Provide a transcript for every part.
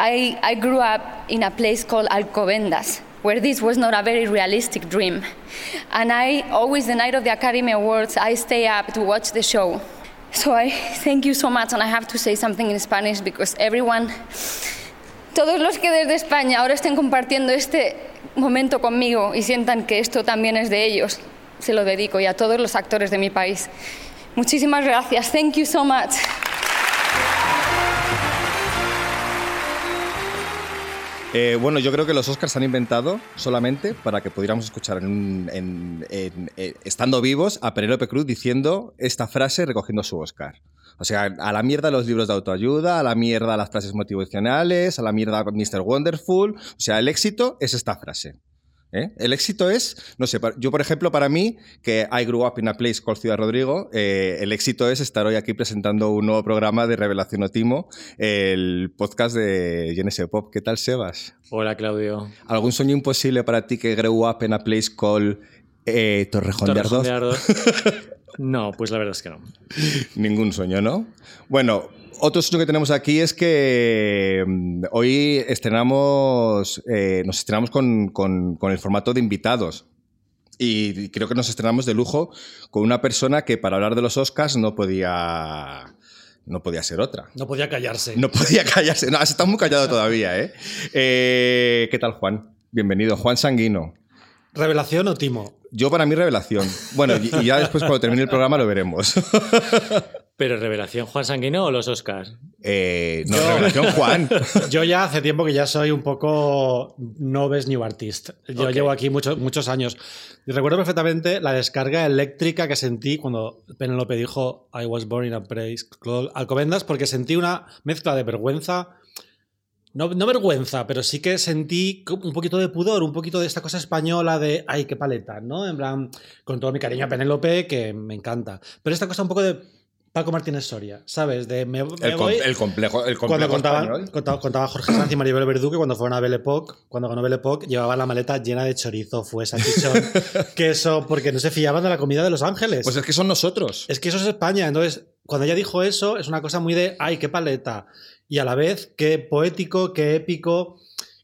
I, I grew up in a place called Alcobendas, where this was not a very realistic dream. And I always, the night of the Academy Awards, I stay up to watch the show. So I thank you so much, and I have to say something in Spanish because everyone, todos los que desde España ahora estén compartiendo este momento conmigo y sientan que esto también es de ellos, se lo dedico y a todos los actores de mi país. Muchísimas gracias. Thank you so much. Eh, bueno, yo creo que los Oscars se han inventado solamente para que pudiéramos escuchar en, en, eh, estando vivos a Penélope Cruz diciendo esta frase recogiendo su Oscar. O sea, a la mierda los libros de autoayuda, a la mierda las frases motivacionales, a la mierda Mr. Wonderful. O sea, el éxito es esta frase. ¿Eh? El éxito es, no sé, yo por ejemplo, para mí, que I grew up in a place called Ciudad Rodrigo, eh, el éxito es estar hoy aquí presentando un nuevo programa de Revelación Otimo, el podcast de GNS Pop. ¿Qué tal, Sebas? Hola, Claudio. ¿Algún sueño imposible para ti que grew up in a place called eh, Torrejón, Torrejón de de Ardoz? No, pues la verdad es que no. Ningún sueño, ¿no? Bueno, otro sueño que tenemos aquí es que mm, hoy estrenamos, eh, nos estrenamos con, con- con el formato de invitados. Y creo que nos estrenamos de lujo con una persona que para hablar de los Oscars no podía, no podía ser otra. No podía callarse. No podía callarse. No, has estado muy callado todavía, ¿eh? Eh, ¿Qué tal, Juan? Bienvenido. Juan Sanguino. ¿Revelación o timo? Yo para mí revelación. Bueno, y ya después cuando termine el programa lo veremos. ¿Pero revelación Juan Sanguino o los Oscars? Eh, no, Yo- revelación Juan. Yo ya hace tiempo que ya soy un poco noves new artist. Yo Ok. llevo aquí muchos, muchos años. Y recuerdo perfectamente la descarga eléctrica que sentí cuando Penelope dijo I was born in a place called Alcobendas porque sentí una mezcla de vergüenza. No, no vergüenza, pero sí que sentí un poquito de pudor, un poquito de esta cosa española de ay, qué paleta, ¿no? En plan, con todo mi cariño a Penélope, que me encanta. Pero esta cosa un poco de Paco Martínez Soria, ¿sabes? De me, me El, com- voy- el complejo, el cuando contaba, contaba, contaba Jorge Sanz y Maribel Verdú que cuando fueron a Belle Époque, cuando ganó Belle Époque, llevaban la maleta llena de chorizo, fue salchichón, queso, porque no se fiaban de la comida de Los Ángeles. Pues es que son nosotros. es que eso es España. Entonces, cuando ella dijo eso, es una cosa muy de, ay, qué paleta. Y a la vez, qué poético, qué épico,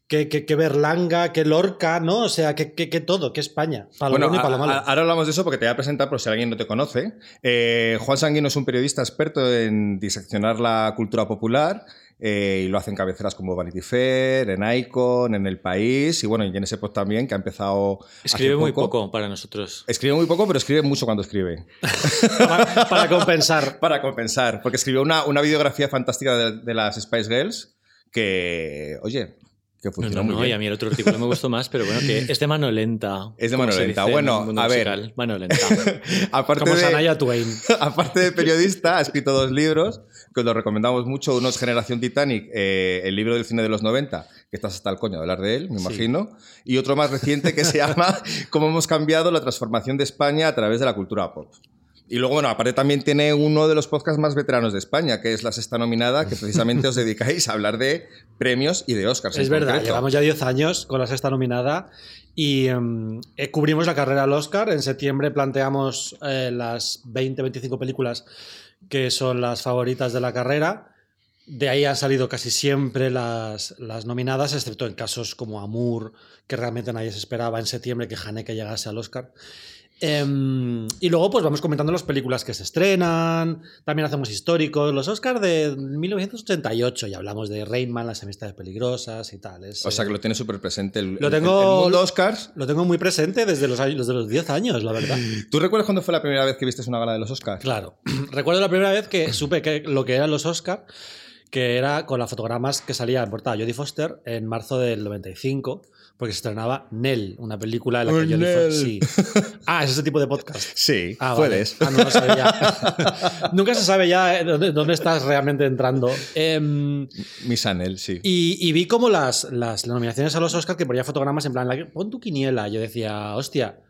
qué, qué, qué Berlanga, qué Lorca, ¿no? O sea, qué, qué todo, qué España. Para lo Bueno, bueno y para lo malo. a- ahora hablamos de eso porque te voy a presentar por si alguien no te conoce. Eh, Juan Sanguino es un periodista experto en diseccionar la cultura popular eh, y lo hace en cabeceras como Vanity Fair, en Icon, en El País y bueno, y en ese post también que ha empezado. hace Escribe muy poco para nosotros. Escribe muy poco, pero escribe mucho cuando escribe. para, para compensar. Para compensar, porque escribió una, una videografía fantástica de, de las Spice Girls que, oye, que No, funciona no, muy no, bien. y a mí el otro artículo me gustó más, pero bueno, que es de mano lenta. Es de como mano lenta. Bueno, a ver. musical. Mano lenta. Aparte Como de- Sanaya Twain. Aparte de periodista, ha escrito dos libros que os los recomendamos mucho. Uno es Generación Titanic, eh, el libro del cine de los 90, que estás hasta el coño de hablar de él, me Sí. imagino. Y otro más reciente que se llama Cómo hemos cambiado la transformación de España a través de la cultura pop. Y luego, bueno, aparte también tiene uno de los podcasts más veteranos de España, que es La Sexta Nominada, que precisamente os dedicáis a hablar de premios y de Oscars. Es en verdad, concreto. llevamos ya 10 años con la sexta nominada y em, eh, cubrimos la carrera al Oscar. En septiembre planteamos eh, las 20-25 películas que son las favoritas de la carrera. De ahí han salido casi siempre las, las nominadas, excepto en casos como Amour, que realmente nadie se esperaba en septiembre que Haneke llegase al Oscar. Em, y luego pues vamos comentando las películas que se estrenan, también hacemos históricos, los Oscars de 1988 y hablamos de Rainman, las amistades peligrosas y tal. Es, O sea, que eh, lo tiene súper presente. El, Lo tengo- el mundo Oscars. lo tengo muy presente desde los, años, desde los 10 años, la verdad. ¿Tú recuerdas cuándo fue la primera vez que viste una gala de los Oscars? Claro. Recuerdo la primera vez que supe que lo que eran los Oscar, que era con las fotogramas que salía en portada Jodie Foster en marzo del 95, porque se estrenaba Nell, una película en la que Oh, Nell. Foster. Sí. Ah, es ese tipo de podcast. Sí, Ah, vale. puedes. Ah, no lo sabía. Nunca se sabe ya eh, dónde, dónde estás realmente entrando. Em, Miss Anel, sí. y, y vi como las, las nominaciones a los Oscars que ponía fotogramas en plan, la- pon tu quiniela. Yo decía, hostia,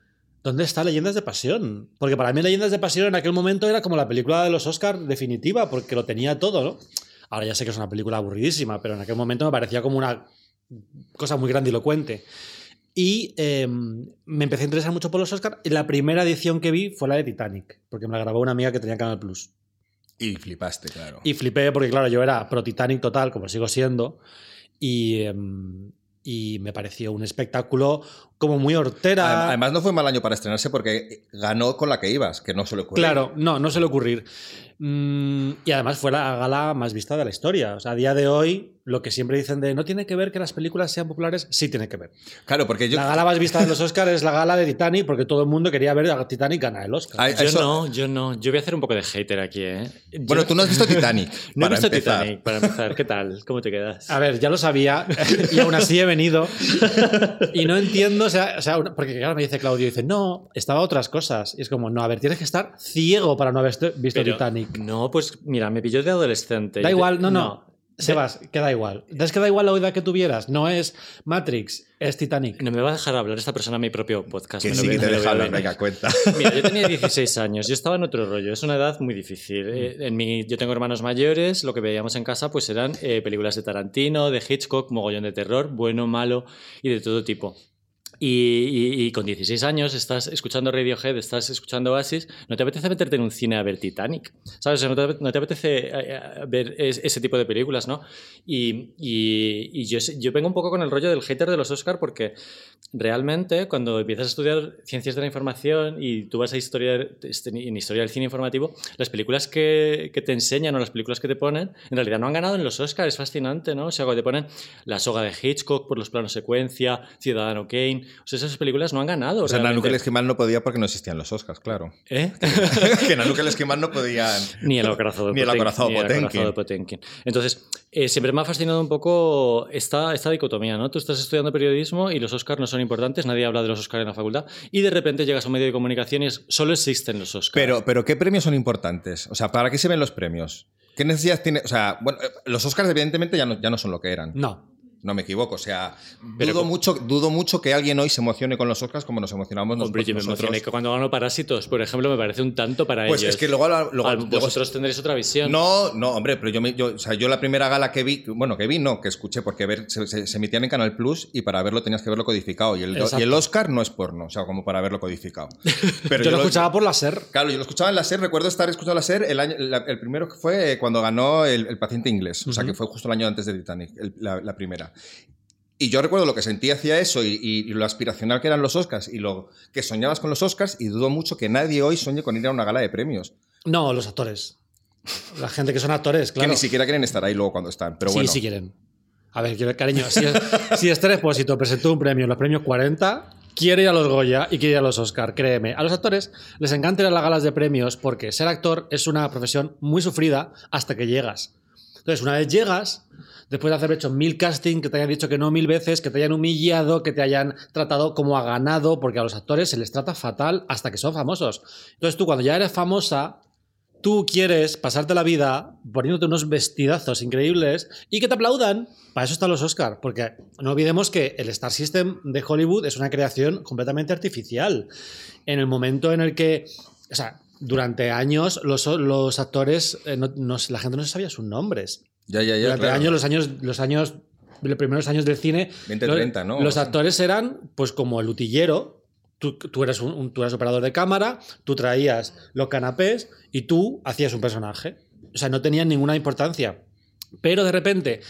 ¿dónde está Leyendas de Pasión? Porque para mí Leyendas de Pasión en aquel momento era como la película de los Oscars definitiva, porque lo tenía todo, ¿no? Ahora ya sé que es una película aburridísima, pero en aquel momento me parecía como una cosa muy grandilocuente. Y eh, me empecé a interesar mucho por los Oscars. Y la primera edición que vi fue la de Titanic, porque me la grabó una amiga que tenía Canal Plus. Y flipaste, claro. Y flipé porque, claro, yo era pro Titanic total, como sigo siendo. y, em, y me pareció un espectáculo como muy hortera. Además, no fue mal año para estrenarse porque ganó con la que ibas, que no suele ocurrir. Claro, no, no suele ocurrir. Mm, y además fue la gala más vista de la historia. O sea, a día de hoy, lo que siempre dicen de no tiene que ver que las películas sean populares, sí tiene que ver. Claro, porque yo. La gala más vista de los Oscars es la gala de Titanic, porque todo el mundo quería ver a Titanic ganar el Oscar. Yo eso- no, yo no. Yo voy a hacer un poco de hater aquí, ¿eh? Yo- Bueno, tú no has visto Titanic. no he visto empezar. Titanic, para empezar. ¿Qué tal? ¿Cómo te quedas? A ver, ya lo sabía y aún así he venido. Y no entiendo, o sea, o sea, una- porque claro, me dice Claudio, dice, no, estaba otras cosas. Y es como, no, a ver, tienes que estar ciego para no haber visto Pero- Titanic. No, pues mira, me pilló de adolescente. Da igual, no, no. Sebas, que da igual. Es que da igual la edad que tuvieras. No es Matrix, es Titanic. No me va a dejar hablar esta persona en mi propio podcast. Que me sí que te me lo deja veo hablar, venga, cuenta. Mira, yo tenía 16 años, yo estaba en otro rollo, es una edad muy difícil. Eh, En mi, yo tengo hermanos mayores, lo que veíamos en casa pues eran eh, películas de Tarantino, de Hitchcock, mogollón de terror, bueno, malo y de todo tipo. Y, y- y con 16 años estás escuchando Radiohead, estás escuchando Oasis, no te apetece meterte en un cine a ver Titanic, ¿sabes? O sea, no, te, no te apetece eh, eh, ver es- ese tipo de películas, ¿no? Y, y- yo, yo vengo un poco con el rollo del hater de los Oscar porque realmente cuando empiezas a estudiar ciencias de la información y tú vas a historia, en historia del cine informativo, las películas que, que te enseñan o las películas que te ponen, en realidad no han ganado en los Oscars, es fascinante, ¿no? O sea, cuando te ponen La soga de Hitchcock por los planos secuencia, Ciudadano Kane, o sea, esas películas no han ganado. O sea, realmente. Nanuque el Esquimal no podía porque no existían los Oscars, claro. ¿Eh? que Nanuque el Esquimal no podían. Ni el acorazado de Ni el acorazado de Potemkin. Entonces, eh, siempre me ha fascinado un poco esta, esta dicotomía, ¿no? Tú estás estudiando periodismo y los Oscars no son importantes, nadie habla de los Oscars en la facultad, y de repente llegas a un medio de comunicación y es, solo existen los Oscars. Pero, pero, ¿qué premios son importantes? O sea, ¿para qué se ven los premios? ¿Qué necesidad tiene? O sea, bueno, eh, los Oscars evidentemente ya no, ya no son lo que eran. No. No me equivoco. O sea, Pero dudo, con- mucho, dudo mucho que alguien hoy se emocione con los Oscars como nos emocionamos Hombre, yo me nosotros. emocioné que cuando ganó Parásitos, por ejemplo, me parece un tanto para Pues ellos. es que luego, luego- luego- vosotros tendréis otra visión. No, no, hombre, pero yo, yo, o sea, yo la primera gala que vi, bueno, que vi, no, que escuché, porque ver, se, se- se emitían en Canal Plus y para verlo tenías que verlo codificado. Y el, Exacto. y el Oscar no es porno, o sea, como para verlo codificado. Pero yo lo escuchaba por la SER. Claro, yo lo escuchaba en la SER, recuerdo estar escuchando la SER, el, año, la- el primero que fue cuando ganó el, el paciente inglés, o sea, que fue justo el año antes de Titanic, la primera. Y yo recuerdo lo que sentía hacia eso y, y- y lo aspiracional que eran los Oscars y lo que soñabas con los Oscars y dudo mucho que nadie hoy sueñe con ir a una gala de premios. No, los actores. La gente que son actores, claro. Que ni siquiera quieren estar ahí luego cuando están. Pero sí, bueno, sí quieren. A ver, cariño, si, si Esther Expósito presentó un premio los premios 40, quiere ir a los Goya y quiere ir a los Oscar, créeme. A los actores les encanta ir a las galas de premios porque ser actor es una profesión muy sufrida hasta que llegas. Entonces, una vez llegas, después de haber hecho mil casting, que te hayan dicho que no mil veces, que te hayan humillado, que te hayan tratado como a ganado, porque a los actores se les trata fatal hasta que son famosos. Entonces, tú cuando ya eres famosa, tú quieres pasarte la vida poniéndote unos vestidazos increíbles y que te aplaudan. Para eso están los Oscar, porque no olvidemos que el Star System de Hollywood es una creación completamente artificial. En el momento en el que, durante años los, los actores, eh, no- no- la gente no se sabía sus nombres. ya, ya, ya. durante claro. años, los años, los años, los primeros años del cine, 20, lo- 30, ¿no? Los actores eran, pues, como el utillero. Tú, tú eres un, un- tú eras operador de cámara, tú traías los canapés y tú hacías un personaje. O sea, no tenían ninguna importancia. Pero de repente,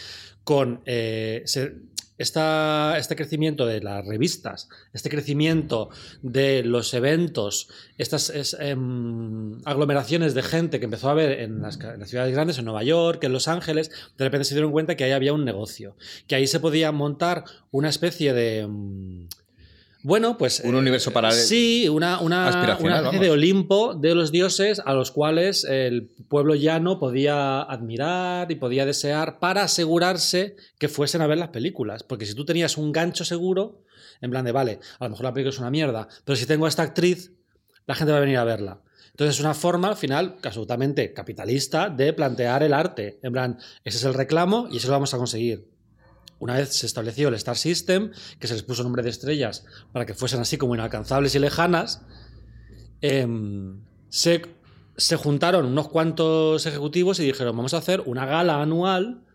con eh, se- esta- este crecimiento de las revistas, este crecimiento de los eventos, estas es, em, aglomeraciones de gente que empezó a ver en las, en las ciudades grandes, en Nueva York, en Los Ángeles, de repente se dieron cuenta que ahí había un negocio, que ahí se podía montar una especie de... Bueno, pues... Un universo paralelo. Sí, una, una, especie de Olimpo de los dioses a los cuales el pueblo llano podía admirar y podía desear para asegurarse que fuesen a ver las películas. Porque si tú tenías un gancho seguro, en plan de, vale, a lo mejor la película es una mierda, pero si tengo a esta actriz, la gente va a venir a verla. Entonces es una forma, al final, absolutamente capitalista de plantear el arte. En plan, ese es el reclamo y eso lo vamos a conseguir. Una vez se estableció el Star System, que se les puso nombre de estrellas para que fuesen así como inalcanzables y lejanas, em, se, se juntaron unos cuantos ejecutivos y dijeron, vamos a hacer una gala anual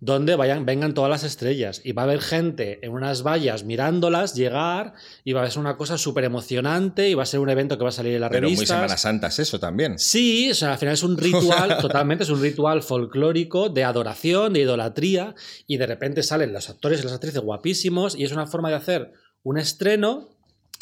donde vayan, vengan todas las estrellas. Y va a haber gente en unas vallas mirándolas llegar y va a ser una cosa súper emocionante y va a ser un evento que va a salir en la Pero revista. muy Semana Santa es eso también. Sí, o sea, al final es un ritual, totalmente, es un ritual folclórico de adoración, de idolatría, y de repente salen los actores y las actrices guapísimos, y es una forma de hacer un estreno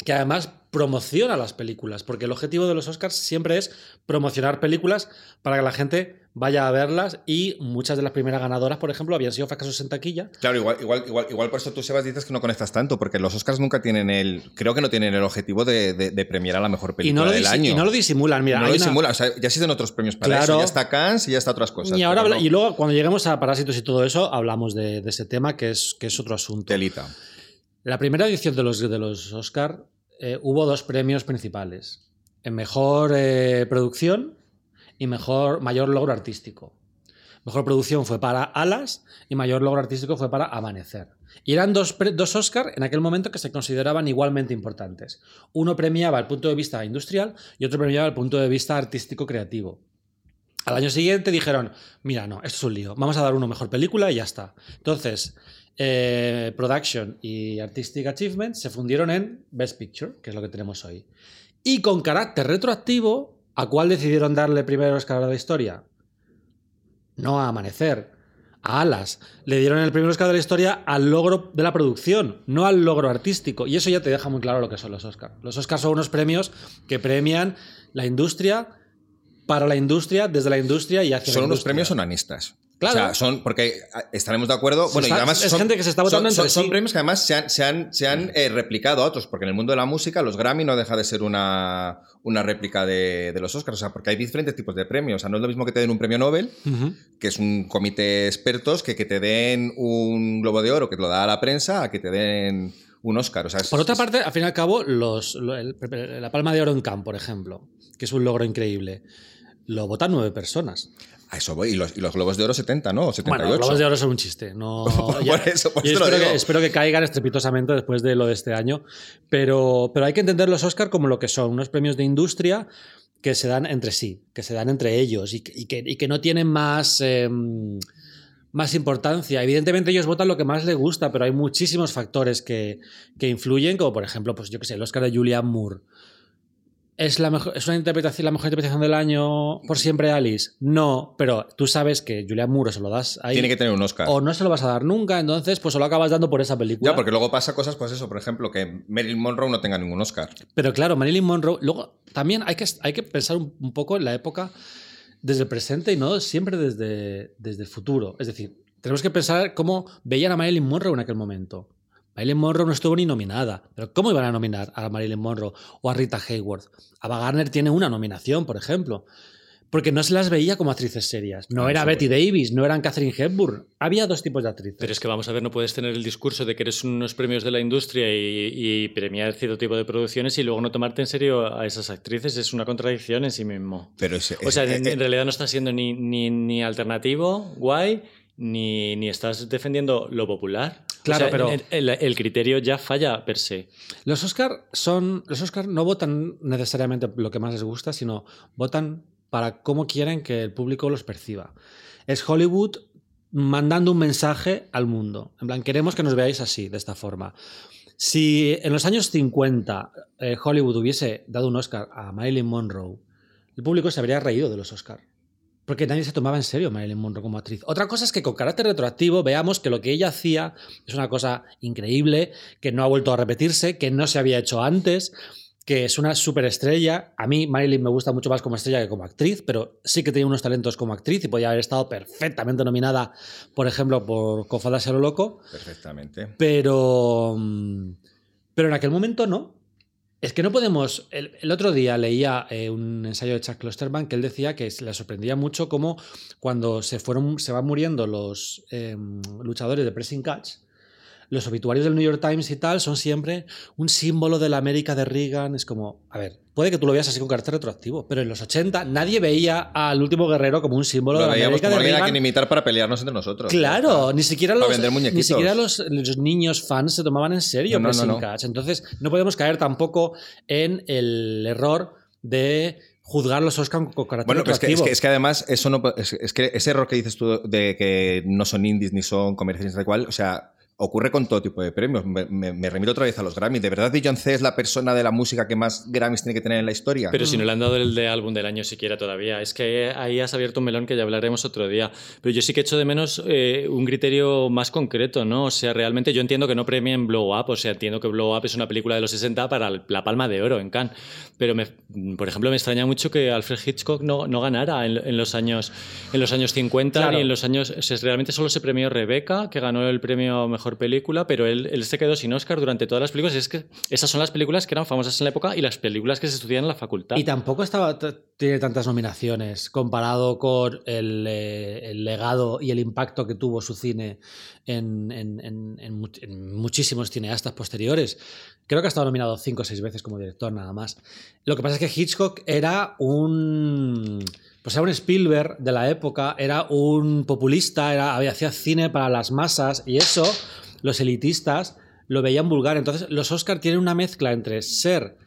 que además promociona las películas, porque el objetivo de los Oscars siempre es promocionar películas para que la gente vaya a verlas, y muchas de las primeras ganadoras, por ejemplo, habían sido fracasos en taquilla. Claro, igual, igual, igual, igual por eso tú, Sebas, dices que no conectas tanto, porque los Oscars nunca tienen el. Creo que no tienen el objetivo de, de- de premiar a la mejor Y película no, lo del disi- año. y no lo disimulan, mira. No lo una- disimula. O sea, ya existen otros premios para Claro. eso. Ya está Cannes y ya está otras cosas. y, ahora no. y luego, cuando lleguemos a Parásitos y todo eso, hablamos de, de ese tema, que es, que es otro asunto. Telita. La primera edición de los, de los Oscar eh, hubo dos premios principales: en mejor eh, producción y mejor mayor logro artístico. Mejor producción fue para Alas y mayor logro artístico fue para Amanecer. Y eran dos, dos en aquel momento que se consideraban igualmente importantes. Uno premiaba el punto de vista industrial y otro premiaba el punto de vista artístico-creativo. Al año siguiente dijeron, mira, no, esto es un lío, vamos a dar uno mejor película y ya está. Entonces, eh, Production y Artistic Achievement se fundieron en Best Picture, que es lo que tenemos hoy. Y con carácter retroactivo, ¿a cuál decidieron darle primero Oscar de la historia? No a Amanecer, a Alas. Le dieron el primer Oscar de la historia al logro de la producción, no al logro artístico. Y eso ya te deja muy claro lo que son los Oscars. Los Oscars son unos premios que premian la industria para la industria, desde la industria y hacia Son la unos industria. premios onanistas. Claro. O sea, son, porque ah, estaremos de acuerdo. Se Bueno, y además es son, gente que se está votando son, son- son sí. premios que además se han, se han, se han eh, replicado a otros, porque en el mundo de la música los Grammy no deja de ser una, una réplica de, de los Oscars. O sea, porque hay diferentes tipos de premios. O sea, no es lo mismo que te den un premio Nobel, que es un comité de expertos, que que te den un Globo de Oro que te lo da a la prensa, a que te den un Oscar. O sea, es- Por otra es- parte, al fin y al cabo, los, lo- el- la Palma de Oro en Cannes, por ejemplo, que es un logro increíble, lo votan nueve personas. A eso voy. Y los, y los Globos de Oro 70, ¿no? O 78. Bueno, los Globos de Oro son un chiste. No, Por eso, por eso lo espero, digo. que, espero que caigan estrepitosamente después de lo de este año. Pero, pero hay que entender los Oscar como lo que son, unos premios de industria que se dan entre sí, que se dan entre ellos y que, y que- y que no tienen más, eh, más importancia. Evidentemente ellos votan lo que más les gusta, pero hay muchísimos factores que, que influyen, como por ejemplo, pues yo que sé, el Oscar de Julianne Moore. ¿Es, la mejor, ¿Es una interpretación, la mejor interpretación del año por siempre Alice? No, pero tú sabes que Julianne Moore se lo das ahí. Tiene que tener un Oscar. O no se lo vas a dar nunca, entonces pues se lo acabas dando por esa película. Ya, porque luego pasa cosas, pues eso, por ejemplo, que Marilyn Monroe no tenga ningún Oscar. Pero claro, Marilyn Monroe. Luego, también hay que, hay que pensar un, un poco en la época desde el presente y no siempre desde, desde el futuro. Es decir, tenemos que pensar cómo veían a Marilyn Monroe en aquel momento. Marilyn Monroe no estuvo ni nominada. Pero ¿cómo iban a nominar a Marilyn Monroe o a Rita Hayworth? Ava Gardner tiene una nominación, por ejemplo. Porque no se las veía como actrices serias. No Ah, era Betty Davis, no eran Catherine Hepburn. Había dos tipos de actrices. Pero es que vamos a ver, no puedes tener el discurso de que eres unos premios de la industria y, y premiar cierto tipo de producciones y luego no tomarte en serio a esas actrices. Es una contradicción en sí mismo. Pero ese- O sea, en, eh, en realidad no estás siendo ni, ni, ni alternativo, guay, ni, ni estás defendiendo lo popular. O Claro, sea, pero- El, el- el criterio ya falla per se. Los Oscar son. Los Oscar no votan necesariamente lo que más les gusta, sino votan para cómo quieren que el público los perciba. Es Hollywood mandando un mensaje al mundo. En plan, queremos que nos veáis así, de esta forma. Si en los años 50 eh, Hollywood hubiese dado un Oscar a Marilyn Monroe, el público se habría reído de los Oscar. Porque nadie se tomaba en serio Marilyn Monroe como actriz. Otra cosa es que con carácter retroactivo veamos que lo que ella hacía es una cosa increíble, que no ha vuelto a repetirse, que no se había hecho antes, que es una superestrella. A mí Marilyn me gusta mucho más como estrella que como actriz, pero sí que tiene unos talentos como actriz y podía haber estado perfectamente nominada, por ejemplo, por Cofadas a lo loco. Perfectamente. Pero. mm, Pero en aquel momento no. Es que no podemos. El, otro día leía eh, un ensayo de Chuck Klosterman que él decía que le sorprendía mucho cómo cuando se fueron, se van muriendo los eh, luchadores de pressing catch, los obituarios del New York Times y tal son siempre un símbolo de la América de Reagan. Es como, a ver, puede que tú lo veas así con carácter retroactivo, pero en los 80 nadie veía al último guerrero como un símbolo Lo de la América como de alguien a Reagan. quien imitar para pelearnos entre nosotros. Claro, ni siquiera, los, ni siquiera los, los niños fans se tomaban en serio No, no, no. Catch. Entonces, no podemos caer tampoco en el error de juzgar los Oscar con carácter Bueno, pues es que, es, retroactivo. que, es que además, eso no, es, es que ese error que dices tú de que no son indies ni son comerciales ni tal cual, o sea, ocurre con todo tipo de premios. Me, me- me remito otra vez a los Grammys. ¿De verdad Beyoncé es la persona de la música que más Grammys tiene que tener en la historia? Pero si no le han dado el de álbum del año siquiera todavía. Es que ahí has abierto un melón que ya hablaremos otro día. Pero yo sí que echo de menos eh, un criterio más concreto, ¿no? O sea, realmente yo entiendo que no premien Blow Up. O sea, entiendo que Blow Up es una película de los 60 para la Palma de Oro en Cannes. Pero, me- por ejemplo, me extraña mucho que Alfred Hitchcock no, no ganara en, en los años, en los años 50 Claro. ni en los años... o sea, realmente solo se premió Rebeca, que ganó el premio a Película, pero él, se quedó sin Oscar durante todas las películas. Es que esas son las películas que eran famosas en la época y las películas que se estudian en la facultad. Y tampoco estaba, tiene tantas nominaciones comparado con el, eh, el legado y el impacto que tuvo su cine en, en- en muchísimos cineastas posteriores. Creo que ha estado nominado cinco o seis veces como director nada más. Lo que pasa es que Hitchcock era un... Pues un Spielberg de la época, era un populista, era, había- hacía cine para las masas y eso los elitistas lo veían vulgar. Entonces los Oscar tienen una mezcla entre ser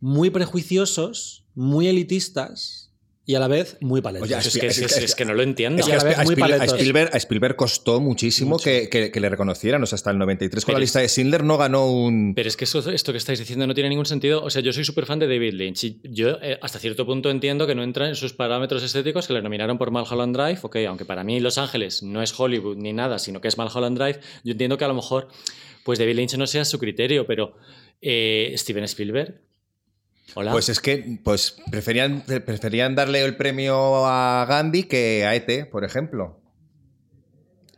muy prejuiciosos, muy elitistas y a la vez muy paletos. Oye, es, que, es, es- es que no lo entiendo. Es que a. Spielberg, a Spielberg costó muchísimo que, que- que le reconocieran. O sea, hasta el 93 con Pero la lista de Schindler no ganó un... Pero es que eso- esto que estáis diciendo no tiene ningún sentido. O sea, yo soy súper fan de David Lynch y yo eh, hasta cierto punto entiendo que no entra en sus parámetros estéticos que le nominaron por Mulholland Drive. Ok, aunque para mí Los Ángeles no es Hollywood ni nada, sino que es Mulholland Drive, yo entiendo que a lo mejor pues David Lynch no sea su criterio, pero eh, Steven Spielberg. Hola. Pues es que pues preferían, preferían darle el premio a Gandhi que a ET, por ejemplo.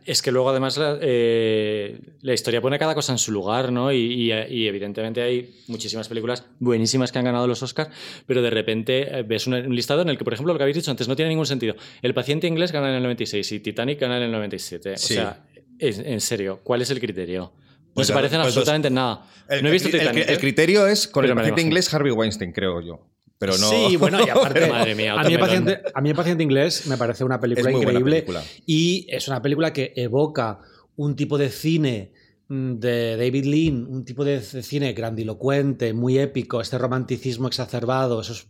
Es que luego además la, eh, la historia pone cada cosa en su lugar, ¿no? Y, y- y evidentemente hay muchísimas películas buenísimas que han ganado los Oscars, pero de repente eh, ves un, un listado en el que, por ejemplo, lo que habéis dicho antes no tiene ningún sentido. El paciente inglés gana en el 96 y Titanic gana en el 97. Sí. O sea, es- en serio, ¿cuál es el criterio? No Pues se ya- parecen pues absolutamente en nada. El, no he visto el- Titanic. el ¿eh? criterio es con Pero el paciente inglés Harvey Weinstein, creo yo. Pero no... Sí, bueno, y aparte, Madre mía, a, mí el paciente, a mí el paciente inglés me parece una película increíble película. y es una película que evoca un tipo de cine mm, de David Lean, un tipo de cine grandilocuente, muy épico, este romanticismo exacerbado, esos,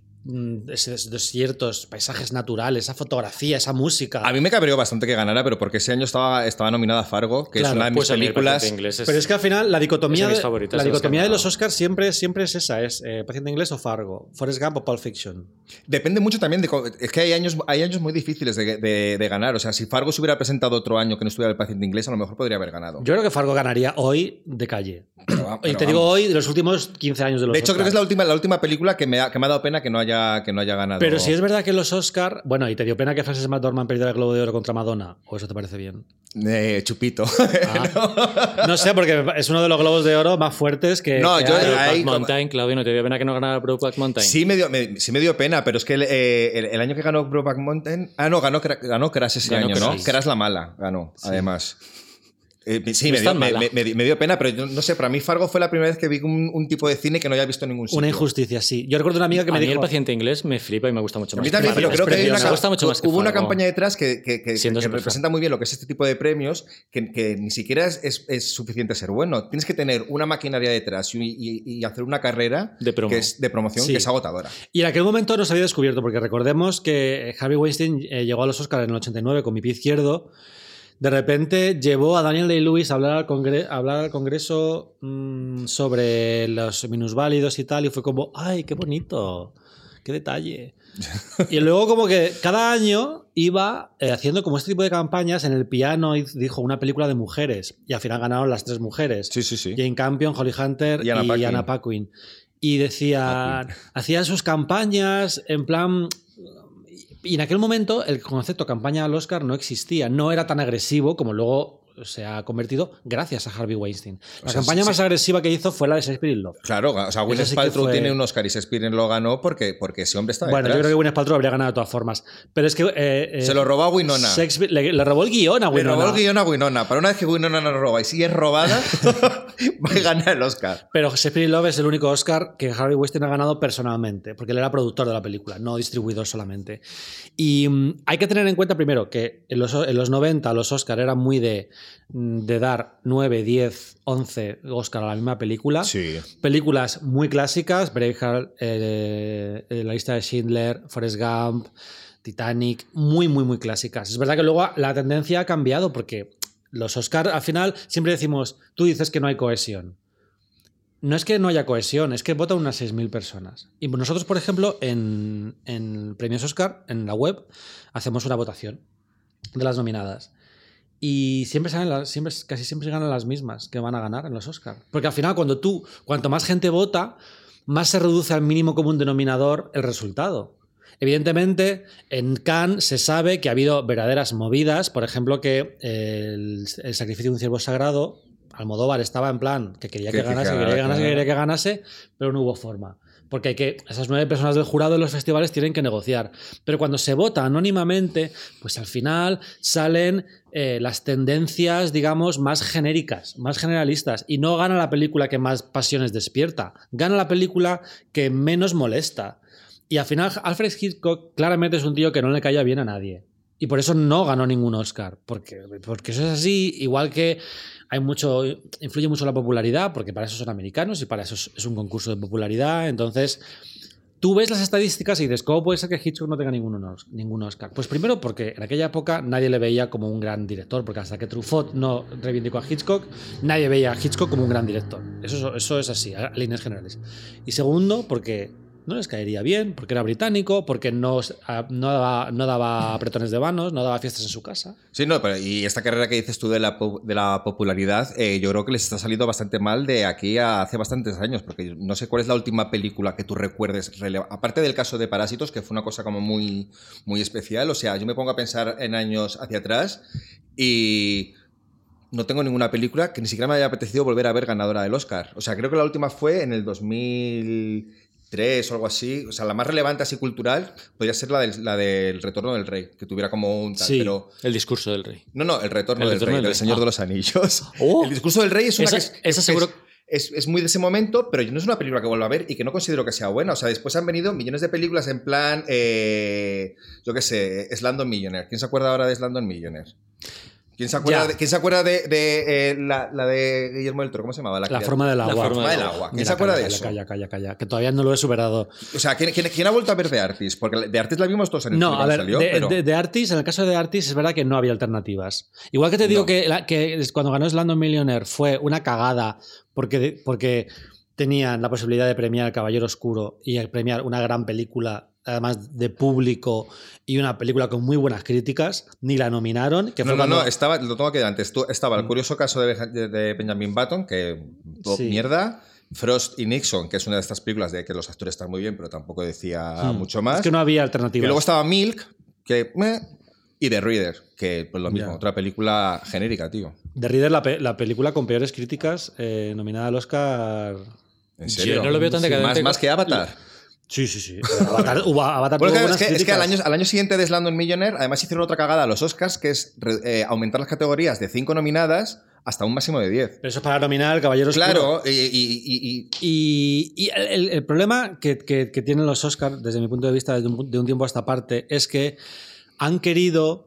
esos desiertos, paisajes naturales, esa fotografía, esa música. A mí me cabreó bastante que ganara, pero porque ese año estaba, estaba nominada Fargo, que Claro, es una de mis Pues películas... es- Pero es que al final la dicotomía, de la dicotomía de los. Oscars siempre, siempre es esa, es eh, Paciente Inglés o Fargo, Forrest Gump o Pulp Fiction. Depende mucho también de... Es que hay años, hay años muy difíciles de, de- de ganar. O sea, si Fargo se hubiera presentado otro año que no estuviera el paciente inglés, a lo mejor podría haber ganado. Yo creo que Fargo ganaría hoy de calle. Pero y te digo vamos. hoy de los últimos 15 años de los De hecho, creo que es la última, la última película que me, ha, que me ha dado pena que no haya, que no haya ganado. Pero si es verdad que los Oscar, bueno, y te dio pena que Frances McDormand perdiera el Globo de Oro contra Madonna, o eso te parece bien. Eh, chupito. Ah. no sé, porque es uno de los globos de oro más fuertes que. No, que yo- hay. Mountain, Claudio, ¿no te dio pena que no ganara Brokeback Mountain? Sí me, dio, me- sí me dio pena, pero es que el, eh, el- el año que ganó Brokeback Mountain... Ah, no, ganó, ganó Crash ese Ganó año, ¿no? Crash. Crash la mala ganó, además. Eh, sí, No me dio, me, me- me pena, pero yo no sé, para mí Fargo fue la primera vez que vi un, un tipo de cine que no había visto en ningún sitio. Una injusticia, sí. Yo recuerdo una amiga que a me mí dijo. el paciente inglés me flipa y me gusta mucho A más. mí también, que pero Fargo. creo que hay una, me gusta mucho más que hubo una campaña detrás que, que- que- que representa muy bien lo que es este tipo de premios, que, que ni siquiera es, es- es suficiente ser bueno. Tienes que tener una maquinaria detrás y, y- y hacer una carrera De promo. que es de promoción Sí. que es agotadora. Y en aquel momento no se había descubierto, porque recordemos que Harvey Weinstein eh, llegó a los Oscars en el 89 con mi pie izquierdo. De repente llevó a Daniel Day-Lewis a hablar al, congre- a hablar al Congreso mm, sobre los minusválidos y tal, y fue como, ¡ay, qué bonito! ¡Qué detalle! y luego como que cada año iba eh, haciendo como este tipo de campañas en el piano y dijo una película de mujeres, y al final ganaron las tres mujeres. Sí, sí, sí. Jane Campion, Holly Hunter Y y Anna Anna Paquin. Y decían, hacían sus campañas en plan... Y en aquel momento el concepto campaña al Oscar no existía, no era tan agresivo como luego se ha convertido gracias a Harvey Weinstein. La O sea, campaña sí, más sí. agresiva que hizo fue la de Shakespeare Love. Claro, o sea, Gwyneth Paltrow fue- tiene un Oscar y Shakespeare lo ganó porque, porque ese hombre está Bueno, yo creo que Gwyneth Paltrow habría ganado de todas formas. Pero es que... eh, eh, Se lo robó a Winona. Shakespeare- le, le robó el guion a Le Winona. robó el guion a Winona. Para una vez que Winona no roba y si es robada, va a ganar el Oscar. Pero Shakespeare Love es el único Oscar que Harvey Weinstein ha ganado personalmente, porque él era productor de la película, no distribuidor solamente. Y mm, hay que tener en cuenta primero que en los, en los 90 los Oscar eran muy de de dar 9, 10, 11 Oscar a la misma película. Sí. Películas muy clásicas, Braveheart, eh, eh, La lista de Schindler, Forrest Gump, Titanic, muy, muy, muy clásicas. Es verdad que luego la tendencia ha cambiado porque los Oscar al final siempre decimos, tú dices que no hay cohesión. No es que no haya cohesión, es que votan unas 6.000 personas. Y nosotros, por ejemplo, en, en Premios Oscar, en la web, hacemos una votación de las nominadas. Y siempre salen las, siempre, casi siempre ganan las mismas que van a ganar en los Oscar. Porque al final, cuando tú, cuanto más gente vota, más se reduce al mínimo común denominador el resultado. Evidentemente, en Cannes se sabe que ha habido verdaderas movidas, por ejemplo, que el, el sacrificio de un ciervo sagrado, Almodóvar estaba en plan que quería que, Que- que ganase, que quería que ganase, que quería que ganase, pero no hubo forma. Porque que, esas nueve personas del jurado de los festivales tienen que negociar. Pero cuando se vota anónimamente, pues al final salen eh, las tendencias, digamos, más genéricas, más generalistas. Y no gana la película que más pasiones despierta, gana la película que menos molesta. Y al final, Alfred Hitchcock claramente es un tío que no le caía bien a nadie. Y por eso no ganó ningún Oscar. Porque, porque eso es así, igual que hay mucho. influye mucho la popularidad, porque para eso son americanos y para eso es, un concurso de popularidad. Entonces, tú ves las estadísticas y dices, ¿cómo puede ser que Hitchcock no tenga ningún, ningún Oscar? Pues primero porque en aquella época nadie le veía como un gran director, porque hasta que Truffaut no reivindicó a Hitchcock, nadie veía a Hitchcock como un gran director. Eso, eso es así, a líneas generales. Y segundo, porque no les caería bien, porque era británico, porque no, no, daba, no daba apretones de vanos, no daba fiestas en su casa. Sí, no, pero y esta carrera que dices tú de la, de la popularidad, eh, yo creo que les está saliendo bastante mal de aquí a hace bastantes años, porque no sé cuál es la última película que tú recuerdes, aparte del caso de Parásitos, que fue una cosa como muy, muy especial, o sea, yo me pongo a pensar en años hacia atrás y no tengo ninguna película que ni siquiera me haya apetecido volver a ver ganadora del Oscar. O sea, creo que la última fue en el 2003 o algo así. O sea, la más relevante así cultural podría ser la del, la del Retorno del Rey, que tuviera como un tal, Sí. pero... El discurso del rey. No, no, el retorno El del Retorno rey, del Rey. Señor Ah. de los Anillos. Oh. El discurso del rey es una Esa- que es, esa es- seguro- es- es muy de ese momento, pero no es una película que vuelva a ver y que no considero que sea buena. O sea, después han venido millones de películas en plan, eh, yo qué sé, Slandon Millionaire. ¿Quién se acuerda ahora de Slandon Millionaire? ¿Quién se acuerda, de, ¿quién se acuerda de, de, eh, la, la de Guillermo del Toro? ¿Cómo se llamaba? La forma del La agua. forma forma del agua. ¿Quién Mira, se acuerda calla, de eso? Calla, calla, calla, que todavía no lo he superado. O sea, ¿quién, quién- quién ha vuelto a ver de Artist? Porque de Artist la vimos todos en el No, a ver, salió, de, pero- de- de Artis, en el caso de Artis es verdad que no había alternativas. Igual que te digo No. que, la- que cuando ganó Slandon Millionaire fue una cagada porque, porque tenían la posibilidad de premiar El Caballero Oscuro y premiar una gran película, además de público, y una película con muy buenas críticas, ni la nominaron. Que No, fue no, no, estaba, lo tengo aquí delante. Estu- Estaba el curioso caso de, de- de Benjamin Button, que Sí. mierda. Frost y Nixon, que es una de estas películas de que los actores están muy bien, pero tampoco decía Hmm. mucho más. Es que no había y alternativas. luego estaba Milk, que. meh, y The Reader, que pues lo mismo, otra película genérica, tío. The Reader, la, pe- la película con peores críticas, eh, nominada al Oscar. En serio. Yo no lo veo tan Sí, decadente Más, más que Avatar. Sí, sí, sí. Avatar, hubo- Avatar Bueno, es, que, es que críticas. al, año, al año siguiente de Slandon Millionaire, además hicieron otra cagada a los Oscars, que es eh, aumentar las categorías de 5 nominadas hasta un máximo de 10. Pero eso es para nominar al Caballero. Claro, y, y- y- y- Y, y el, el problema que, que- que tienen los Oscars, desde mi punto de vista, desde un, de un tiempo a esta parte, es que han querido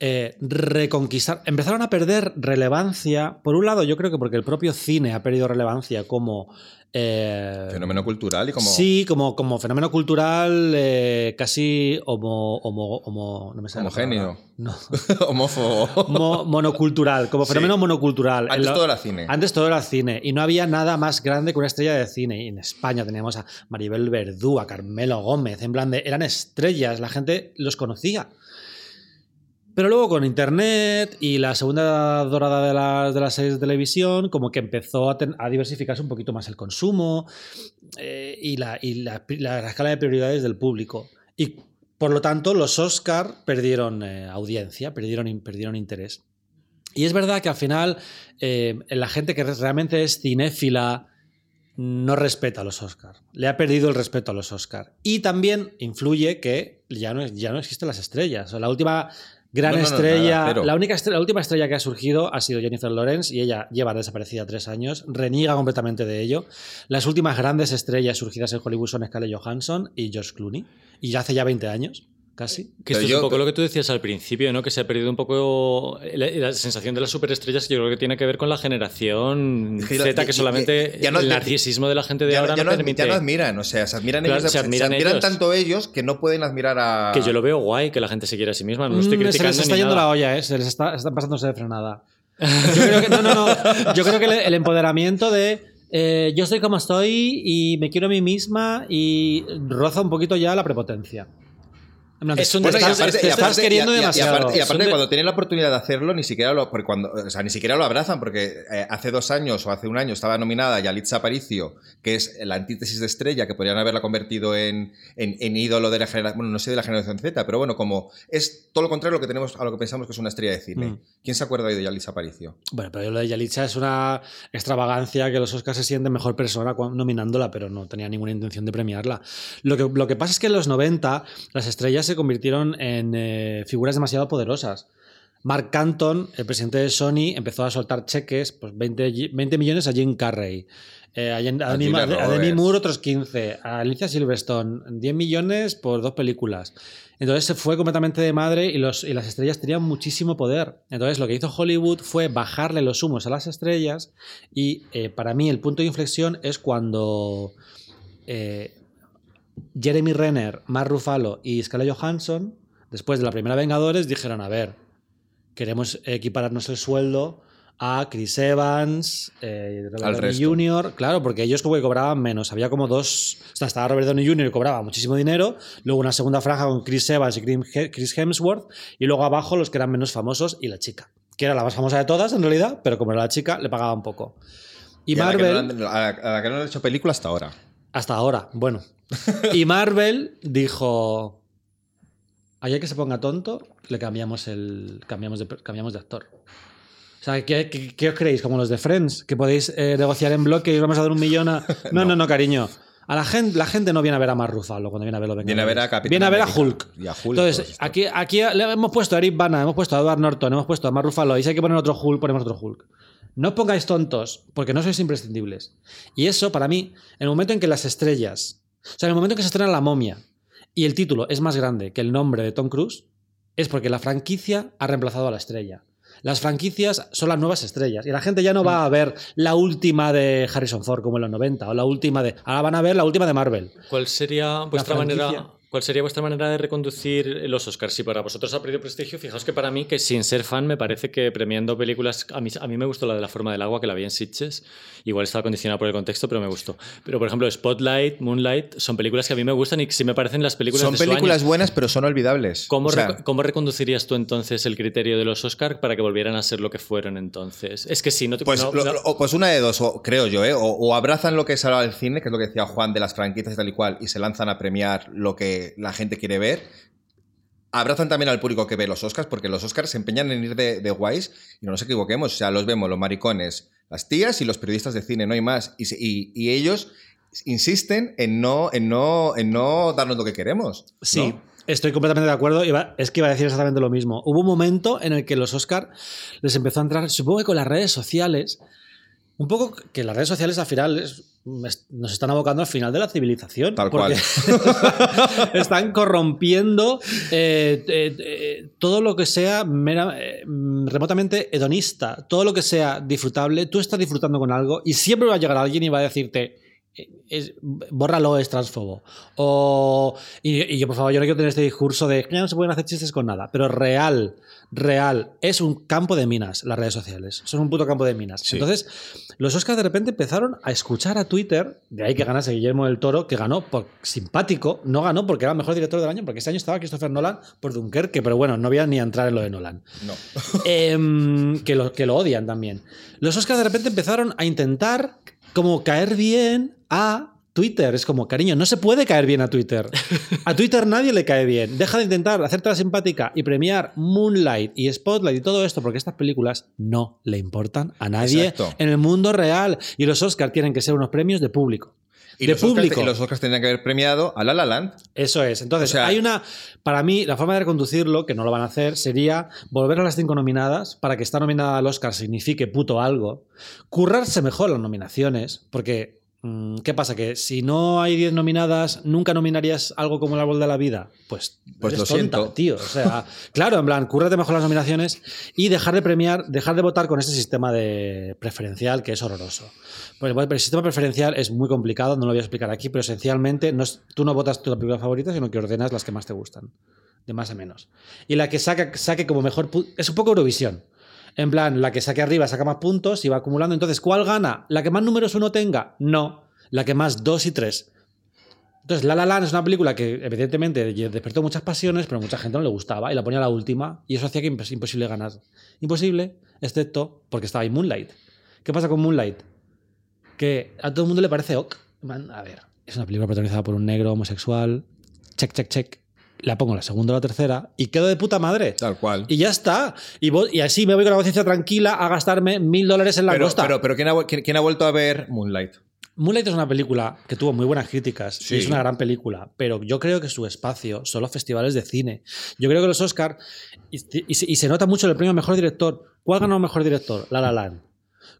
eh, reconquistar, empezaron a perder relevancia. Por un lado, yo creo que porque el propio cine ha perdido relevancia como... eh, fenómeno cultural y como. Sí, como, como fenómeno cultural eh, casi homo, homo, homo- no me sale Homogéneo. No. homófobo. Mo- monocultural, como Sí. fenómeno monocultural. Antes lo- todo era cine. antes todo era cine y no había nada más grande que una estrella de cine. Y en España teníamos a Maribel Verdú, a Carmelo Gómez, en plan de eran estrellas, la gente los conocía. Pero luego con internet y la segunda dorada de las, de las series de televisión, como que empezó a, ten- a diversificarse un poquito más el consumo eh, y, la, y la- la escala de prioridades del público. Y por lo tanto, los Oscar perdieron eh, audiencia, perdieron, perdieron interés. Y es verdad que al final eh, la gente que realmente es cinéfila no respeta a los Oscar. Le ha perdido el respeto a los Oscar. Y también influye que ya no, ya no existen las estrellas. O la última gran No, no, no, estrella, la única la última estrella que ha surgido ha sido Jennifer Lawrence y ella lleva desaparecida tres años, reniega completamente de ello. Las últimas grandes estrellas surgidas en Hollywood son Scarlett Johansson y George Clooney, y ya hace ya 20 años, casi. Que esto es un poco lo que tú decías al principio, ¿no? Que se ha perdido un poco la, la sensación de las superestrellas, yo creo que tiene que ver con la generación Z, que solamente Ya no- el narcisismo de la gente de Ya, ahora ya no, no, permite. ya no admiran, o sea, se admiran Claro, ellos, se se admiran admiran ellos. tanto ellos que no pueden admirar a. Que yo lo veo guay que la gente se quiera a sí misma, no lo estoy Mm, se criticando. les está yendo nada. la olla, ¿eh? se les está, están pasándose de frenada. Yo creo que, no, no, no. Yo creo que el, el empoderamiento de eh, yo estoy como estoy y me quiero a mí misma y roza un poquito ya la prepotencia. Es un Bueno, y estás, aparte- te y estás aparte- queriendo y- demasiado. aparte, y aparte de- cuando tienen la oportunidad de hacerlo, ni siquiera lo, porque cuando, o sea, ni siquiera lo abrazan, porque eh, hace dos años o hace un año estaba nominada Yalitza Aparicio, que es la antítesis de estrella, que podrían haberla convertido en, en- en ídolo de la generación, bueno, no sé de la generación Z, pero bueno, como es todo lo contrario a lo que tenemos, a lo que pensamos que es una estrella de cine. Mm. ¿Quién se acuerda hoy de Yalitza Aparicio? Bueno, pero lo de Yalitza es una extravagancia que los Oscars se sienten mejor persona nominándola, pero no tenía ninguna intención de premiarla. Lo que, lo que pasa es que en los 90 las estrellas se convirtieron en eh, figuras demasiado poderosas. Mark Canton, el presidente de Sony, empezó a soltar cheques, pues 20, y- 20 millones a Jim Carrey. Eh, a, Jen- a A Demi, Julia a Demi Roberts. Moore otros 15, a Alicia Silverstone 10 millones por dos películas. Entonces se fue completamente de madre y, los, y las estrellas tenían muchísimo poder. Entonces lo que hizo Hollywood fue bajarle los humos a las estrellas y eh, para mí el punto de inflexión es cuando eh, Jeremy Renner, Mark Ruffalo y Scarlett Johansson, después de la primera Vengadores, dijeron, a ver, queremos equipararnos el sueldo a Chris Evans, eh, Robert Downey. Jr., claro, porque ellos como que cobraban menos. Había como dos. O sea, estaba Robert Downey Jr. y cobraba muchísimo dinero. Luego una segunda franja con Chris Evans y Chris- Hemsworth. Y luego abajo los que eran menos famosos y la chica. Que era la más famosa de todas en realidad, pero como era la chica, le pagaban poco. Y, a la que Marvel. no han- a la- que no han hecho película hasta ahora. Hasta ahora, bueno. Y Marvel dijo: Allá que se ponga tonto, le cambiamos el. cambiamos de, cambiamos de actor. O sea, ¿qué, qué, qué os creéis? Como los de Friends, que podéis eh, negociar en bloque y os vamos a dar un millón a. No, no, no, cariño. A la gente, la gente no viene a ver a Mark Ruffalo cuando viene a ver los Viene a ver a. Capitán Viene a ver a Hulk. y a Hulk, Entonces, aquí, aquí le hemos puesto a Eric Bana, hemos puesto a Edward Norton, hemos puesto a Mark Ruffalo. Y si hay que poner otro Hulk, ponemos otro Hulk. No os pongáis tontos, porque no sois imprescindibles. Y eso, para mí, en el momento en que las estrellas, o sea, en el momento en que se estrena La momia y el título es más grande que el nombre de Tom Cruise, es porque la franquicia ha reemplazado a la estrella. Las franquicias son las nuevas estrellas y la gente ya no va a ver la última de Harrison Ford como en los 90 o la última de... Ahora van a ver la última de Marvel. ¿Cuál sería vuestra manera? ¿Cuál sería vuestra manera de reconducir los Oscars? Si para vosotros ha perdido prestigio, fijaos que para mí, que sin ser fan, me parece que premiando películas. A mí, a mí me gustó la de la forma del agua, que la vi en Sitges. Igual estaba condicionada por el contexto, pero me gustó. Pero, por ejemplo, Spotlight, Moonlight, son películas que a mí me gustan y que sí me parecen las películas Son de su películas año. buenas, pero son olvidables. ¿Cómo, O sea, reco- cómo reconducirías tú entonces el criterio de los Oscars para que volvieran a ser lo que fueron entonces? Es que sí, no te Pues, no- lo- no- lo- pues una de dos, o- creo yo, ¿eh? O, o abrazan lo que es ahora el cine, que es lo que decía Juan de las franquicias y tal y cual, y se lanzan a premiar lo que la gente quiere ver. Abrazan también al público que ve los Oscars, porque los Oscars se empeñan en ir de, de guays, y no nos equivoquemos, o sea, los vemos los maricones, las tías y los periodistas de cine, no hay más. Y, se- y- y ellos insisten en no, en, no, en no darnos lo que queremos. ¿no? Sí, estoy completamente de acuerdo. Iba- es que iba a decir exactamente lo mismo. Hubo un momento en el que los Oscar les empezó a entrar, supongo que con las redes sociales, un poco que las redes sociales al final es- nos están abocando al final de la civilización. Tal porque están corrompiendo eh, eh, eh, todo lo que sea mera- remotamente hedonista, todo lo que sea disfrutable. Tú estás disfrutando con algo y siempre va a llegar alguien y va a decirte. Es- bórralo, es transfobo. O, y, y yo, por favor, yo no quiero tener este discurso de que ya no se pueden hacer chistes con nada, pero real, real, es un campo de minas las redes sociales. Son un puto campo de minas. Sí. Entonces, los Oscars de repente empezaron a escuchar a Twitter, de ahí que ganase Guillermo del Toro, que ganó por simpático, no ganó porque era el mejor director del año, porque ese año estaba Christopher Nolan por Dunkerque, pero bueno, no voy a ni a entrar en lo de Nolan. No. Em, que, lo, que lo odian también. Los Oscars de repente empezaron a intentar como caer bien a Twitter. Es como, cariño, no se puede caer bien a Twitter. A Twitter nadie le cae bien. Deja de intentar hacerte la simpática y premiar Moonlight y Spotlight y todo esto porque estas películas no le importan a nadie Exacto. en el mundo real. Y los Oscars tienen que ser unos premios de público. Y de los Oscars- público. y los Oscars tendrían que haber premiado a La La Land. Eso es. Entonces, O sea- hay una. Para mí, la forma de reconducirlo, que no lo van a hacer, sería volver a las cinco nominadas para que estar nominada al Oscar signifique puto algo. Currarse mejor las nominaciones, porque ¿Qué pasa? Que si no hay 10 nominadas, ¿nunca nominarías algo como el árbol de la vida? Pues, Pues eres lo tonta, siento. tío. O sea, claro, en plan, cúrrate mejor las nominaciones y dejar de premiar, dejar de votar con este sistema de preferencial que es horroroso. Pues, bueno, pero el sistema preferencial es muy complicado, no lo voy a explicar aquí, pero esencialmente no es- tú no votas tu película favorita, sino que ordenas las que más te gustan, de más a menos. Y la que saca, saque como mejor... Es un poco Eurovisión. En plan, la que saque arriba saca más puntos y va acumulando. Entonces, ¿cuál gana? ¿La que más números uno tenga? No. La que más dos y tres. Entonces, La La Land es una película que evidentemente despertó muchas pasiones, pero mucha gente no le gustaba y la ponía la última y eso hacía que impos- imposible ganar. Imposible, excepto porque estaba ahí Moonlight. ¿Qué pasa con Moonlight? Que a todo el mundo le parece ok. Man, A ver, es una película protagonizada por un negro homosexual. Check, check, check. La pongo la segunda o la tercera y quedo de puta madre. Tal cual. Y ya está. Y, vo- y así me voy con la conciencia tranquila a gastarme mil dólares en la Pero, costa. pero, pero ¿quién, ha, vu- quién- quién ha vuelto a ver Moonlight? Moonlight es una película que tuvo muy buenas críticas Sí. y es una gran película, pero yo creo que su espacio son los festivales de cine. Yo creo que los Oscars, y, y se- y se nota mucho el premio Mejor Director. ¿Cuál ganó Mejor Director? La La Land.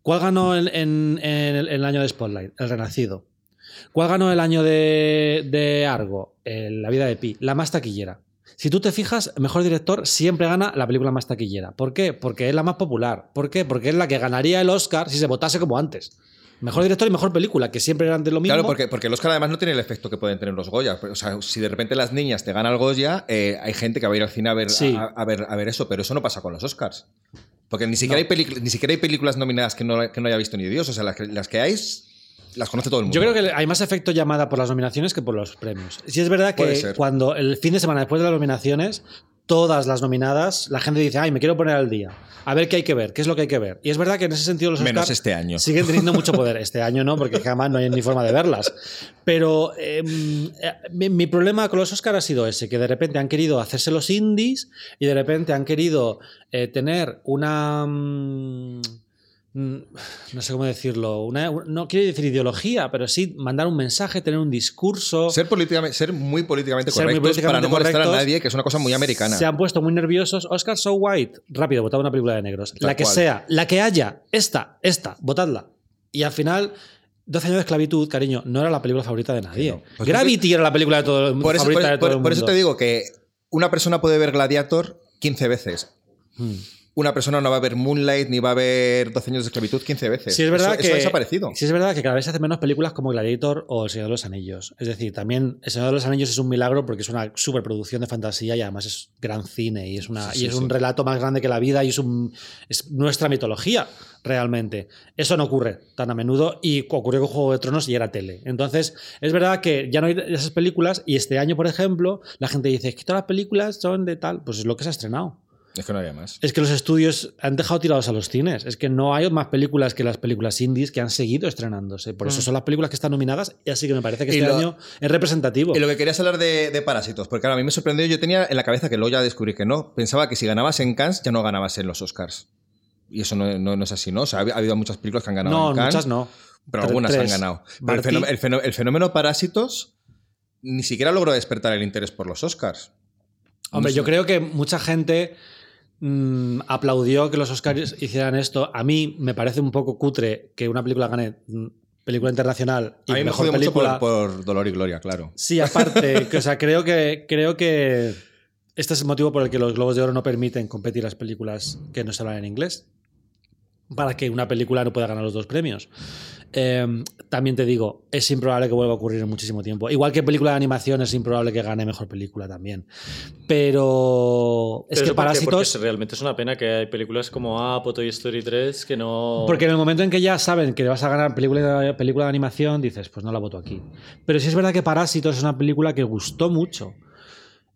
¿Cuál ganó en, en- en el, en el año de Spotlight? El Renacido. ¿Cuál ganó el año de, de Argo? El La vida de Pi. La más taquillera. Si tú te fijas, Mejor Director siempre gana la película más taquillera. ¿Por qué? Porque es la más popular. ¿Por qué? Porque es la que ganaría el Oscar si se votase como antes. Mejor director y mejor película, que siempre eran de lo mismo. Claro, porque, porque el Oscar además no tiene el efecto que pueden tener los Goya. O sea, si de repente las niñas te ganan el Goya, eh, hay gente que va a ir al cine a ver, Sí. a, a ver, a ver eso, pero eso no pasa con los Oscars. Porque ni siquiera, hay, pelic- ni siquiera hay películas nominadas que no, que no haya visto ni Dios. O sea, las que, las que hay las conoce todo el mundo. Yo creo que hay más efecto llamada por las nominaciones que por los premios. Si es verdad que cuando el fin de semana después de las nominaciones, todas las nominadas, la gente dice, ay, me quiero poner al día. A ver qué hay que ver, qué es lo que hay que ver. Y es verdad que en ese sentido los Menos este año. siguen teniendo mucho poder. Este año no, porque jamás no hay ni forma de verlas. Pero eh, eh, mi, mi problema con los Oscars ha sido ese, que de repente han querido hacerse los indies y de repente han querido eh, tener una... mm, no sé cómo decirlo, una- no quiero decir ideología, pero sí mandar un mensaje, tener un discurso. Ser, políticamente, ser muy políticamente Ser muy correctos para no molestar a nadie, que es una cosa muy americana. Se han puesto muy nerviosos. Oscar So White, rápido, votad una película de negros. Tal la que cual. sea, la que haya, esta, esta, votadla. Y al final, 12 años de esclavitud, cariño, no era la película favorita de nadie. No. Pues Gravity era la película de todo el mundo. Por eso, favorita por- de todo por- el por eso mundo. te digo que una persona puede ver Gladiator 15 veces. Hmm. Una persona no va a ver Moonlight ni va a ver 12 años de esclavitud 15 veces. Sí, es verdad Eso- que. Eso ha desaparecido. Sí, es verdad que cada vez se hacen menos películas como Gladiator o El Señor de los Anillos. Es decir, también El Señor de los Anillos es un milagro porque es una superproducción de fantasía y además es gran cine y es, una, Sí, y es un relato más grande que la vida y es, un, es nuestra mitología, realmente. Eso no ocurre tan a menudo y ocurrió con Juego de Tronos y era tele. Entonces, es verdad que ya no hay esas películas y este año, por ejemplo, la gente dice es que todas las películas son de tal. Pues es lo que se ha estrenado. Es que no había más. Es que los estudios han dejado tirados a los cines. Es que no hay más películas que las películas indies que han seguido estrenándose. Por eso son las películas que están nominadas y así que me parece que Mm. Este lo- año es representativo. Y lo que querías hablar de, de Parásitos, porque claro, a mí me sorprendió, yo tenía en la cabeza que luego ya descubrí que no, pensaba que si ganabas en Cannes ya no ganabas en los Oscars. Y eso no, no- no es así, ¿no? O sea, ha, ha habido muchas películas que han ganado no, en Cannes, muchas no. pero algunas tres. han ganado. Pero el, fenómeno, el fenó- el fenómeno Parásitos ni siquiera logró despertar el interés por los Oscars. Hombre, No yo creo que mucha gente mm, aplaudió que los Oscars hicieran esto. A mí me parece un poco cutre que una película gane mm, película internacional y A mí me mejor mucho película. por, por Dolor y Gloria, claro. Sí, aparte, que, o sea, creo que, creo que este es el motivo por el que los Globos de Oro no permiten competir las películas que no se hablan en inglés. Para que una película no pueda ganar los dos premios. Eh, también te digo, es improbable que vuelva a ocurrir en muchísimo tiempo. Igual que película de animación es improbable que gane mejor película también. Pero es que Parásitos. porque realmente es una pena que hay películas como o Toy Story 3 que no. Porque en el momento en que ya saben que vas a ganar película, película de animación, dices, pues no la voto aquí. Pero sí es verdad que Parásitos es una película que gustó mucho.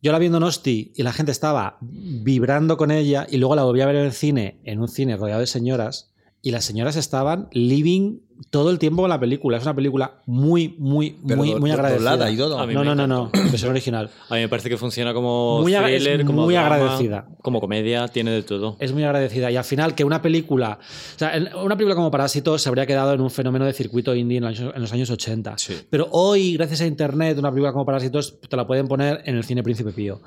Yo la vi en Donosti y la gente estaba vibrando con ella y luego la volví a ver en el cine, en un cine rodeado de señoras, y las señoras estaban living todo el tiempo con la película. Es una película muy, muy, Pero muy, do- muy agradecida. doblada y todo. A mí No, no, no, no, versión original. A mí me parece que funciona como Muy es thriller, como muy drama, agradecida. como comedia, tiene de todo. Es muy agradecida. Y al final, que una película. O sea, una película como Parásito se habría quedado en un fenómeno de circuito indie en los años, en los años 80. Sí. Pero hoy, gracias a Internet, una película como Parásitos te la pueden poner en el cine Príncipe Pío.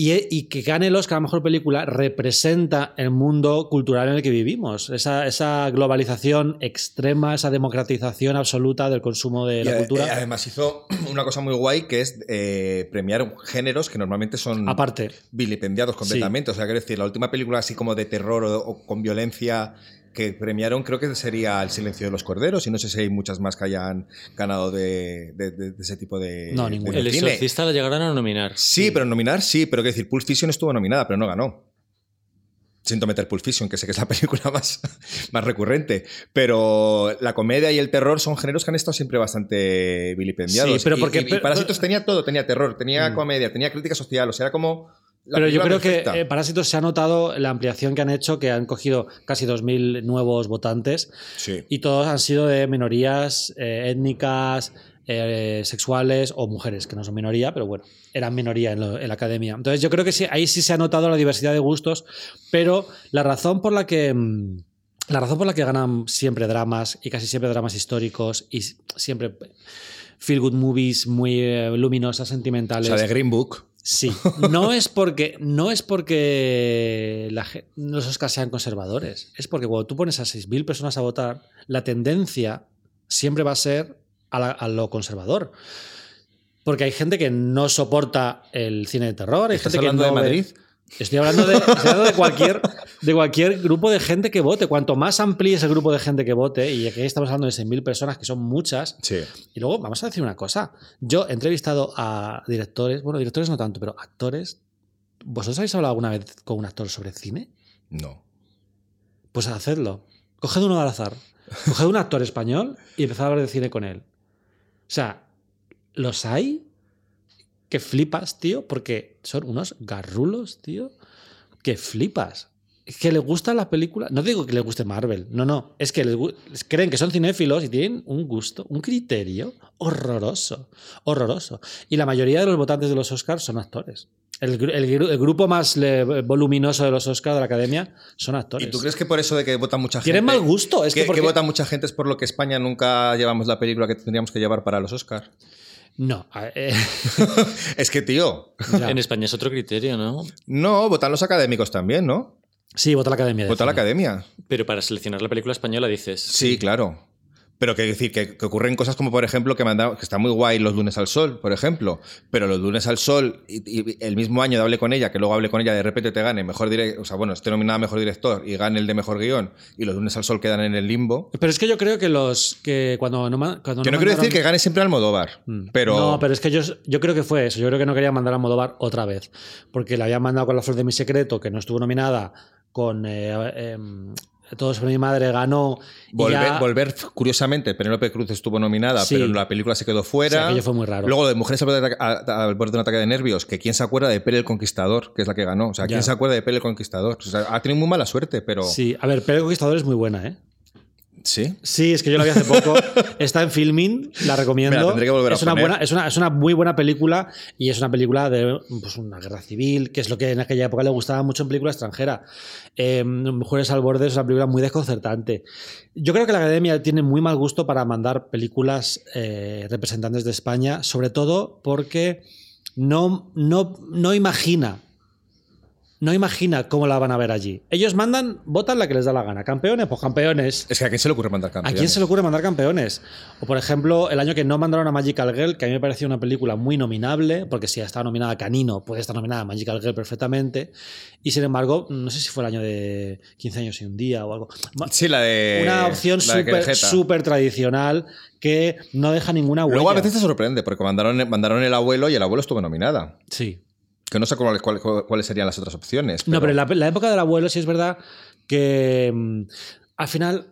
Y, y que gane el Oscar a Mejor Película representa el mundo cultural en el que vivimos. Esa, esa globalización extrema, esa democratización absoluta del consumo de la cultura. eh, además hizo una cosa muy guay que es eh, premiar géneros que normalmente son Aparte. vilipendiados completamente. O sea, quiero decir, la última película así como de terror o, o con violencia que premiaron creo que sería El silencio de los corderos y no sé si hay muchas más que hayan ganado de, de- de- de ese tipo de, No, ninguna. El cine. exorcista la llegaron a nominar. Sí, pero nominar sí, pero quiero decir, Pulp Fiction estuvo nominada, pero no ganó. Siento meter Pulp Fiction, que sé que es la película más, más recurrente. Pero la comedia y el terror son géneros que han estado siempre bastante vilipendiados. Sí, pero porque- y, y Parásitos tenía todo, tenía terror, tenía Mm. comedia, tenía crítica social, o sea, era como. Pero yo creo perfecta. que eh, Parásitos se ha notado la ampliación que han hecho, que han cogido casi 2.000 nuevos votantes Sí. y todos han sido de minorías eh, étnicas, eh, sexuales o mujeres, que no son minoría, pero bueno, eran minoría en, lo- en la academia. Entonces yo creo que sí, ahí sí se ha notado la diversidad de gustos, pero la razón por la que... mm, La razón por la que ganan siempre dramas y casi siempre dramas históricos y siempre feel good movies muy eh, luminosas, O sentimentales. sea, de Green Book. Sí, no es porque, no es porque la los Oscars sean conservadores, es porque cuando tú pones a 6.000 personas a votar, la tendencia siempre va a ser a, la- a lo conservador. Porque hay gente que no soporta el cine de terror, hay ¿Estás gente que no de ve- Madrid? Estoy hablando de, estoy hablando de cualquier, de cualquier grupo de gente que vote. Cuanto más amplíes el grupo de gente que vote, y aquí estamos hablando de 6.000 personas, que son muchas, Sí. y luego vamos a decir una cosa. Yo he entrevistado a directores, bueno, directores no tanto, pero actores. ¿Vosotros habéis hablado alguna vez con un actor sobre cine? No. Pues hacedlo. Coged uno al azar. Coged un actor español y empezad a hablar de cine con él. O sea, los hay que flipas, tío, porque son unos garrulos, tío, que flipas. Que les gusta la película. No digo que les guste Marvel, no, no. Es que les creen que son cinéfilos y tienen un gusto, un criterio horroroso. Horroroso. Y la mayoría de los votantes de los Oscars son actores. El, gru- el gru- el grupo más le- voluminoso de los Oscars de la academia son actores. ¿Y tú crees que por eso de que vota mucha gente. Tienen mal gusto. Es que, que, porque- que vota mucha gente es por lo que España nunca llevamos la película que tendríamos que llevar para los Oscars? No. eh, es que, tío. ya. En España es otro criterio, ¿no? No, votan los académicos también, ¿no? Sí, vota la academia. de Vota la academia. Pero para seleccionar la película española dices. Sí, claro. Pero que decir que, que ocurren cosas como, por ejemplo, que, que está muy guay los lunes al sol, por ejemplo. Pero los lunes al sol, y, y el mismo año de Hable con ella, que luego Hable con ella, de repente te gane mejor director, o sea, bueno, esté nominada a mejor director y gane el de mejor guion, y los lunes al sol quedan en el limbo. Pero es que yo creo que los que cuando no cuando Que no no quiero decir que gane siempre Almodóvar, Mm. pero. No, pero es que yo, yo creo que fue eso. Yo creo que no querían mandar a Modovar otra vez. Porque la habían mandado con La Flor de mi Secreto, que no estuvo nominada, con eh, em, Todo sobre mi madre, ganó. Volver, ya- volver, curiosamente, Penélope Cruz estuvo nominada, Sí. pero la película se quedó Sí, fuera. aquello fue muy raro. Luego de Mujeres al borde, de, a- al borde de un ataque de nervios, que quién se acuerda de Pele el Conquistador, que es la que ganó. O sea, quién Ya. se acuerda de Pele el Conquistador. O sea, ha tenido muy mala suerte, pero. Sí, a ver, Pele el Conquistador es muy buena, ¿eh? ¿Sí? Sí, es que yo la vi hace poco. Está en filming, la recomiendo. Tendré que volver a es, una poner. buena, es, una, es una muy buena película y es una película de pues, una guerra civil, que es lo que en aquella época le gustaba mucho en película extranjera. Eh, Mujeres al borde es una película muy desconcertante. Yo creo que la academia tiene muy mal gusto para mandar películas eh, representantes de España, sobre todo porque no, no, no imagina no imagina cómo la van a ver allí. Ellos mandan, votan la que les da la gana. Campeones, pues campeones. Es que a quién se le ocurre mandar ¿A campeones. quién se le ocurre mandar campeones? O por ejemplo, el año que no mandaron a Magical Girl, que a mí me pareció una película muy nominable, porque si ha estado nominada a Canino, puede estar nominada a Magical Girl perfectamente. Y sin embargo, no sé si fue el año de 15 años y un día o algo. Sí, la de. Una opción súper tradicional que no deja ninguna huella. Luego a veces te sorprende, porque mandaron, mandaron el abuelo y el abuelo estuvo nominada. Sí. Que no sé cuáles, cuáles- cuáles serían las otras opciones. No, pero la, la época del abuelo sí es verdad que mm, al final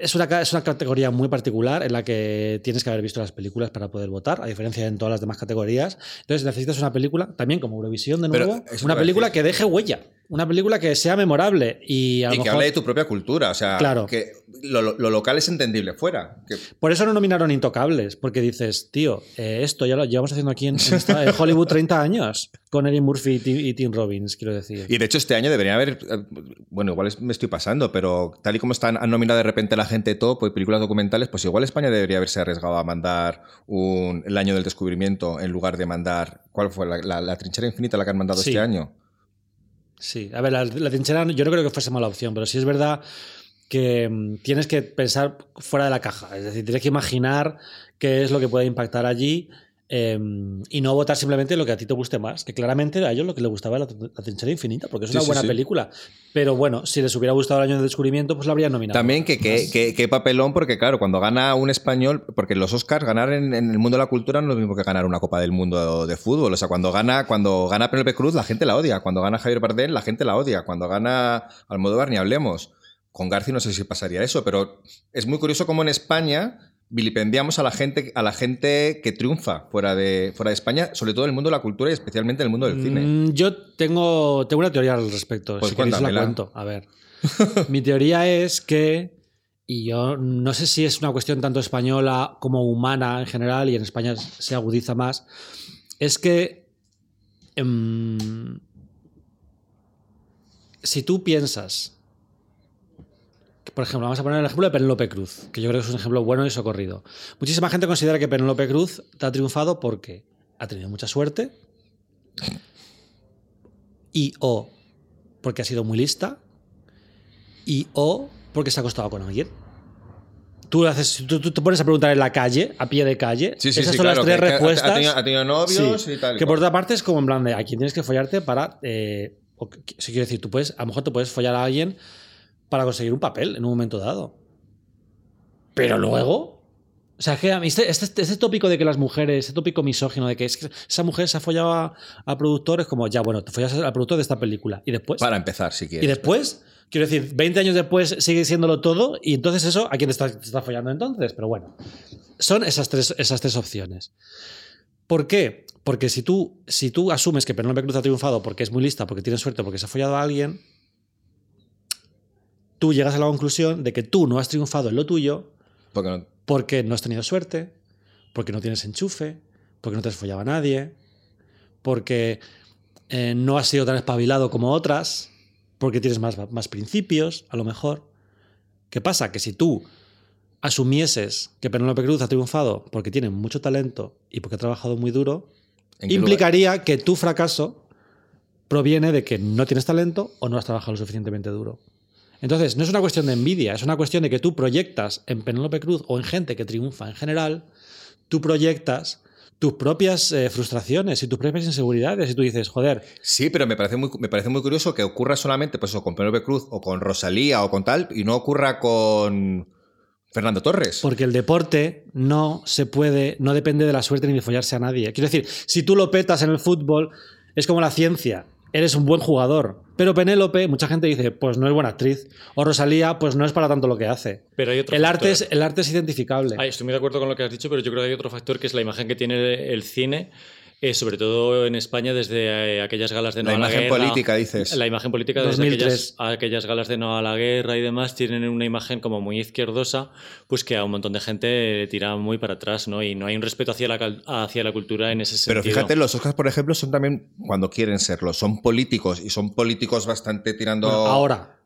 es una, es una categoría muy particular en la que tienes que haber visto las películas para poder votar, a diferencia de en todas las demás categorías. Entonces necesitas una película, también como Eurovisión de nuevo, una película que deje huella. una película que sea memorable y a lo Y que mejor- hable de tu propia cultura. O sea, Claro. que lo, lo- lo local es entendible fuera. Que- Por eso no nominaron Intocables, porque dices, tío, eh, esto ya lo llevamos haciendo aquí en, en esta- en Hollywood 30 años, con Eddie Murphy y Tim, y Tim Robbins, quiero decir. Y de hecho este año debería haber, eh, bueno, igual es- me estoy pasando, pero tal y como están, han nominado de repente la gente top y películas documentales, pues igual España debería haberse arriesgado a mandar un, el año del descubrimiento en lugar de mandar, ¿cuál fue? La, la- la trinchera infinita la que han mandado Sí. este año. Sí, a ver, la, la trinchera yo no creo que fuese mala opción, pero sí es verdad que mm, tienes que pensar fuera de la caja, es decir, tienes que imaginar qué es lo que puede impactar allí eh, y no votar simplemente lo que a ti te guste más, que claramente a ellos lo que les gustaba era la, la trinchera infinita, porque es Sí, una buena sí. película, pero bueno, si les hubiera gustado el año del descubrimiento, pues la habrían nominado. También que qué que, que papelón, porque claro, cuando gana un español, porque los Oscars ganar en, en el mundo de la cultura no es lo mismo que ganar una Copa del Mundo de fútbol. O sea, cuando gana, cuando gana Penelope Cruz, la gente la odia. Cuando gana Javier Bardem, la gente la odia. Cuando gana Almodóvar, ni hablemos. Con García no sé si pasaría eso, pero es muy curioso cómo en España vilipendiamos a la gente, a la gente que triunfa fuera de, fuera de España, sobre todo en el mundo de la cultura y especialmente en el mundo del cine. Mm, Yo tengo, tengo una teoría al respecto. Pues si queréis la cuento. A ver. Mi teoría es que, y yo no sé si es una cuestión tanto española como humana en general, y en España se agudiza más, es que em, si tú piensas, por ejemplo, vamos a poner el ejemplo de Penélope Cruz, que yo creo que es un ejemplo bueno y socorrido. Muchísima gente considera que Penélope Cruz ha triunfado porque ha tenido mucha suerte, y o porque ha sido muy lista y o porque se ha acostado con alguien. Tú, haces, tú, tú te pones a preguntar en la calle, a pie de calle. Sí, sí, Esas sí, son claro, las tres que- respuestas. Ha tenido, ha tenido novios y tal. y que por otra parte es como en plan de a quién tienes que follarte para. Eh, o si quiero decir, tú puedes, a lo mejor te puedes follar a alguien para conseguir un papel en un momento dado. Pero luego. O sea, que a mí este, este, este tópico de que las mujeres, este tópico misógino de que es que esa mujer se ha follado a, a productores, como ya, bueno, te follas al productor de esta película. Y después. Para empezar, si y quieres. después, quiero decir, 20 años después sigue siéndolo todo, y entonces eso, ¿a quién te estás, te estás follando entonces? Pero bueno, son esas tres, esas tres opciones. ¿Por qué? Porque si tú, si tú asumes que Penélope Cruz ha triunfado porque es muy lista, porque tiene suerte, porque se ha follado a alguien, tú llegas a la conclusión de que tú no has triunfado en lo tuyo Porque no- porque no has tenido suerte, porque no tienes enchufe, porque no te has follado a nadie, porque eh, no has sido tan espabilado como otras, porque tienes más, más principios, a lo mejor. ¿Qué pasa? Que si tú asumieses que Penélope Cruz ha triunfado porque tiene mucho talento y porque ha trabajado muy duro, implicaría que tu fracaso proviene de que no tienes talento o no has trabajado lo suficientemente duro. Entonces, no es una cuestión de envidia, es una cuestión de que tú proyectas en Penélope Cruz o en gente que triunfa en general, tú proyectas tus propias eh, frustraciones y tus propias inseguridades y tú dices, joder, Sí, pero me parece muy, me parece muy curioso que ocurra solamente pues, eso, con Penélope Cruz o con Rosalía o con tal y no ocurra con Fernando Torres. porque el deporte no se puede, no depende de la suerte ni de follarse a nadie. Quiero decir, si tú lo petas en el fútbol, es como la ciencia. Eres un buen jugador. Pero Penélope, mucha gente dice, pues no es buena actriz. O Rosalía, pues no es para tanto lo que hace. Pero hay otro El factor. arte, es, el arte es identificable. Ay, estoy muy de acuerdo con lo que has dicho, pero yo creo que hay otro factor que es la imagen que tiene el cine, eh, sobre todo en España, desde eh, aquellas galas de no La a la imagen guerra. política, dices. La imagen política desde 2003. aquellas, aquellas galas de no a la guerra y demás tienen una imagen como muy izquierdosa, pues que a un montón de gente le tira muy para atrás, ¿no? Y no hay un respeto hacia la, hacia la cultura en ese Pero sentido. fíjate, los Oscars, por ejemplo, son también cuando quieren serlo. Son políticos y son políticos bastante tirando. Bueno, ahora.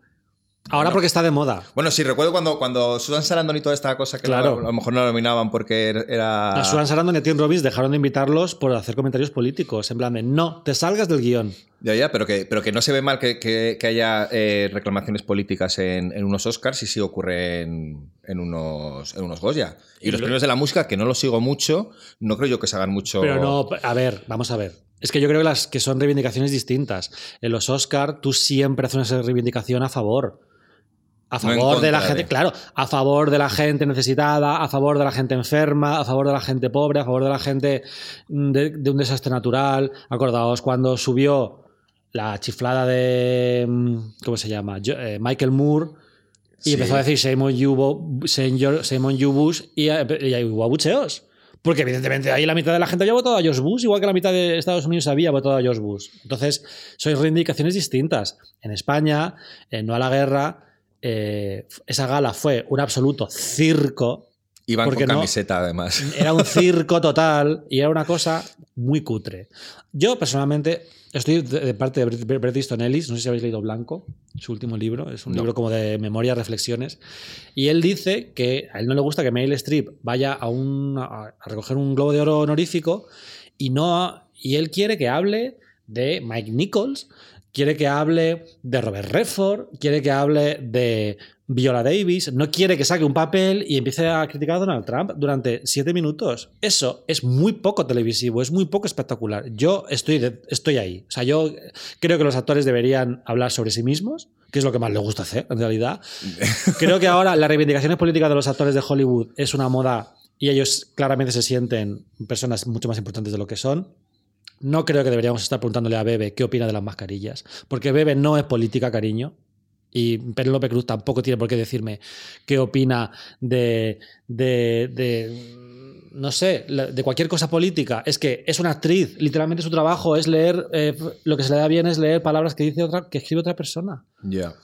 Ahora Bueno. porque está de moda. Bueno, sí, recuerdo cuando, cuando Susan Sarandon y toda esta cosa que Claro. a lo mejor no la nominaban porque era. A Susan Sarandon y a Tim Robbins dejaron de invitarlos por hacer comentarios políticos. En plan de, no, te salgas del guion. Ya, ya, pero que, pero que no se ve mal que, que- que haya eh, reclamaciones políticas en, en unos Oscars y sí ocurre en, en unos, en unos Goya. Y, Y los lo- premios de la música, que no los sigo mucho, no creo yo que se hagan mucho. Pero no, a ver, vamos a ver. Es que yo creo que, las, que son reivindicaciones distintas. En los Oscar tú siempre haces una reivindicación a favor. A No favor de la gente, de. claro, a favor de la gente necesitada, a favor de la gente enferma, a favor de la gente pobre, a favor de la gente de, de un desastre natural. Acordaos cuando subió la chiflada de. mm, ¿Cómo se llama? Yo- eh, Michael Moore. Y Sí. empezó a decir Simon Yu Bush y, y hubo abucheos. Porque evidentemente ahí la mitad de la gente había votado a George Bush, igual que la mitad de Estados Unidos había votado a George Bush. Entonces, son reivindicaciones distintas. En España, en No a la Guerra, eh, esa gala fue un absoluto circo. Iban con no- camiseta, además. Era un circo total y era una cosa muy cutre. Yo, personalmente, estoy de parte de Bret Easton Ellis, no sé si habéis leído Blanco, su último libro, es un No. libro como de memoria, reflexiones, y él dice que a él no le gusta que Meryl Streep vaya a, un, a recoger un globo de oro honorífico y, no, y él quiere que hable de Mike Nichols, quiere que hable de Robert Redford, quiere que hable de Viola Davis, no quiere que saque un papel y empiece a criticar a Donald Trump durante siete minutos. Eso es muy poco televisivo, es muy poco espectacular. Yo estoy, de- estoy ahí. O sea, yo creo que los actores deberían hablar sobre sí mismos, que es lo que más les gusta hacer, en realidad. Creo que ahora las reivindicaciones políticas de los actores de Hollywood es una moda y ellos claramente se sienten personas mucho más importantes de lo que son. No creo que deberíamos estar preguntándole a Bebe qué opina de las mascarillas, porque Bebe no es política, cariño. Y Penélope Cruz tampoco tiene por qué decirme qué opina de, de, de, no sé, de cualquier cosa política. Es que es una actriz, literalmente su trabajo es leer, eh, lo que se le da bien es leer palabras que dice otra, que escribe otra persona. Ya.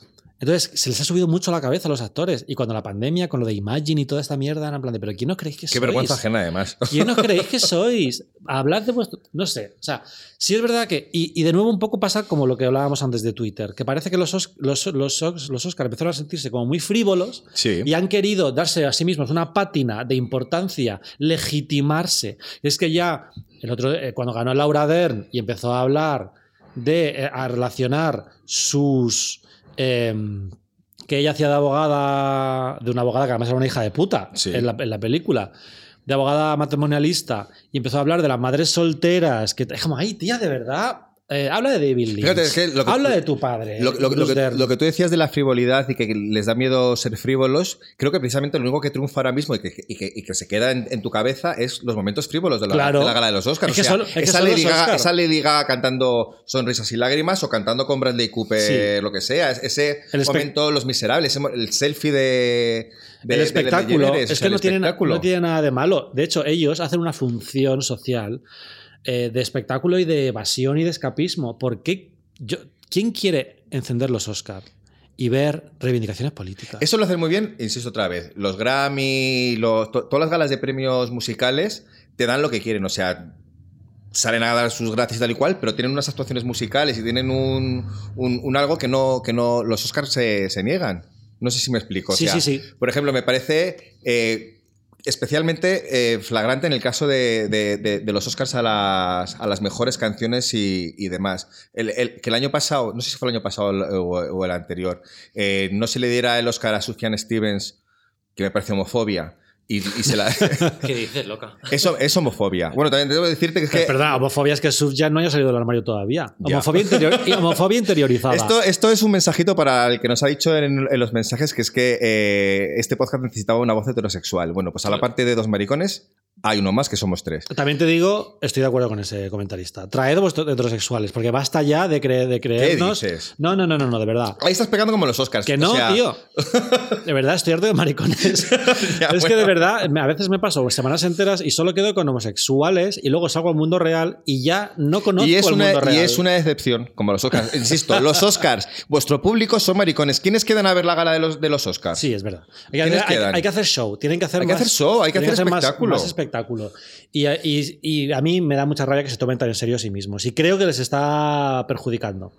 Entonces, se les ha subido mucho la cabeza a los actores. Y cuando la pandemia, con lo de Imagine y toda esta mierda, eran en plan de, ¿pero quién os creéis que Qué sois? vergüenza ajena, además. ¿Quién os creéis que sois? Hablad de vuestro. No sé. O sea, sí es verdad que. Y, y de nuevo, un poco pasa como lo que hablábamos antes de Twitter, que parece que los, Os- los, los, Os- los Oscar empezaron a sentirse como muy frívolos Sí. y han querido darse a sí mismos una pátina de importancia, legitimarse. Es que ya, el otro, eh, cuando ganó Laura Dern y empezó a hablar de. eh, a relacionar sus. Em, que ella hacía de abogada, de una abogada que además era una hija de puta Sí. en, la, en la película, de abogada matrimonialista, y empezó a hablar de las madres solteras, que es como, ay, tía, de verdad, eh, habla de David Lynch, Fíjate, es que lo que- habla de tu padre, Lo, que, Dern. lo que tú decías de la frivolidad y que les da miedo ser frívolos, creo que precisamente lo único que triunfa ahora mismo y que, y y se queda en, en tu cabeza es los momentos frívolos de la, Claro. de la gala de los Oscars. Es que o sea, son- es que esa, Lady Gaga, Oscar. esa Lady Gaga cantando Sonrisas y Lágrimas o cantando con Bradley Cooper, Sí. lo que sea. es- Ese El momento, Los Miserables, el selfie de. de- el espectáculo es que no tiene, no tiene nada de malo. De hecho, ellos hacen una función social eh, de espectáculo y de evasión y de escapismo. ¿Por qué? Yo, ¿Quién quiere encender los Oscars y ver reivindicaciones políticas? Eso lo hacen muy bien, insisto otra vez. Los Grammy, los- to- todas las galas de premios musicales te dan lo que quieren. O sea, salen a dar sus gracias tal y cual, pero tienen unas actuaciones musicales y tienen un, un- un algo que no, que no los Oscars se, se niegan. No sé si me explico. O Sí, sea, sí, sí. Por ejemplo, me parece eh, especialmente eh, flagrante en el caso de, los Oscars a las, mejores canciones y, demás. Que el año pasado, no sé si fue el año pasado o, o el anterior, eh, no se le diera el Oscar a Sufjan Stevens, que me parece homofobia. Y, y se la... ¿Qué dices, loca? Eso es homofobia. Bueno, también debo decirte que es que... Perdona, homofobia es que Sufjan no haya salido del armario todavía. Ya. Homofobia, interior- y homofobia interiorizada. Esto, esto es un mensajito para el que nos ha dicho en, en los mensajes que es que eh, este podcast necesitaba una voz heterosexual. Bueno, pues a la parte de dos maricones hay uno más que somos tres. También te digo, estoy de acuerdo con ese comentarista. Traed vuestros heterosexuales, porque basta ya de, cre- de creernos. dices? No, no, no, no, no, de verdad. Ahí estás pegando como los Oscars. Que o no, sea, tío. De verdad, estoy harto de maricones. Ya, es que de verdad, a veces me paso semanas enteras y solo quedo con homosexuales y luego salgo al mundo real y ya no conozco Y es, el una, mundo real. y es una decepción, como los Oscars. Insisto, los Oscars, vuestro público son maricones. ¿Quiénes quedan a ver la gala de los, de los Oscars? Sí, es verdad. Hay que, ¿Quiénes hacer, hay- hay que hacer show, tienen que hacer Hay que más- hacer show, hay que hacer más-. Más, espectáculo. Y, y- y a mí me da mucha rabia que se tomen tan en serio a sí mismos. Y creo que les está perjudicando.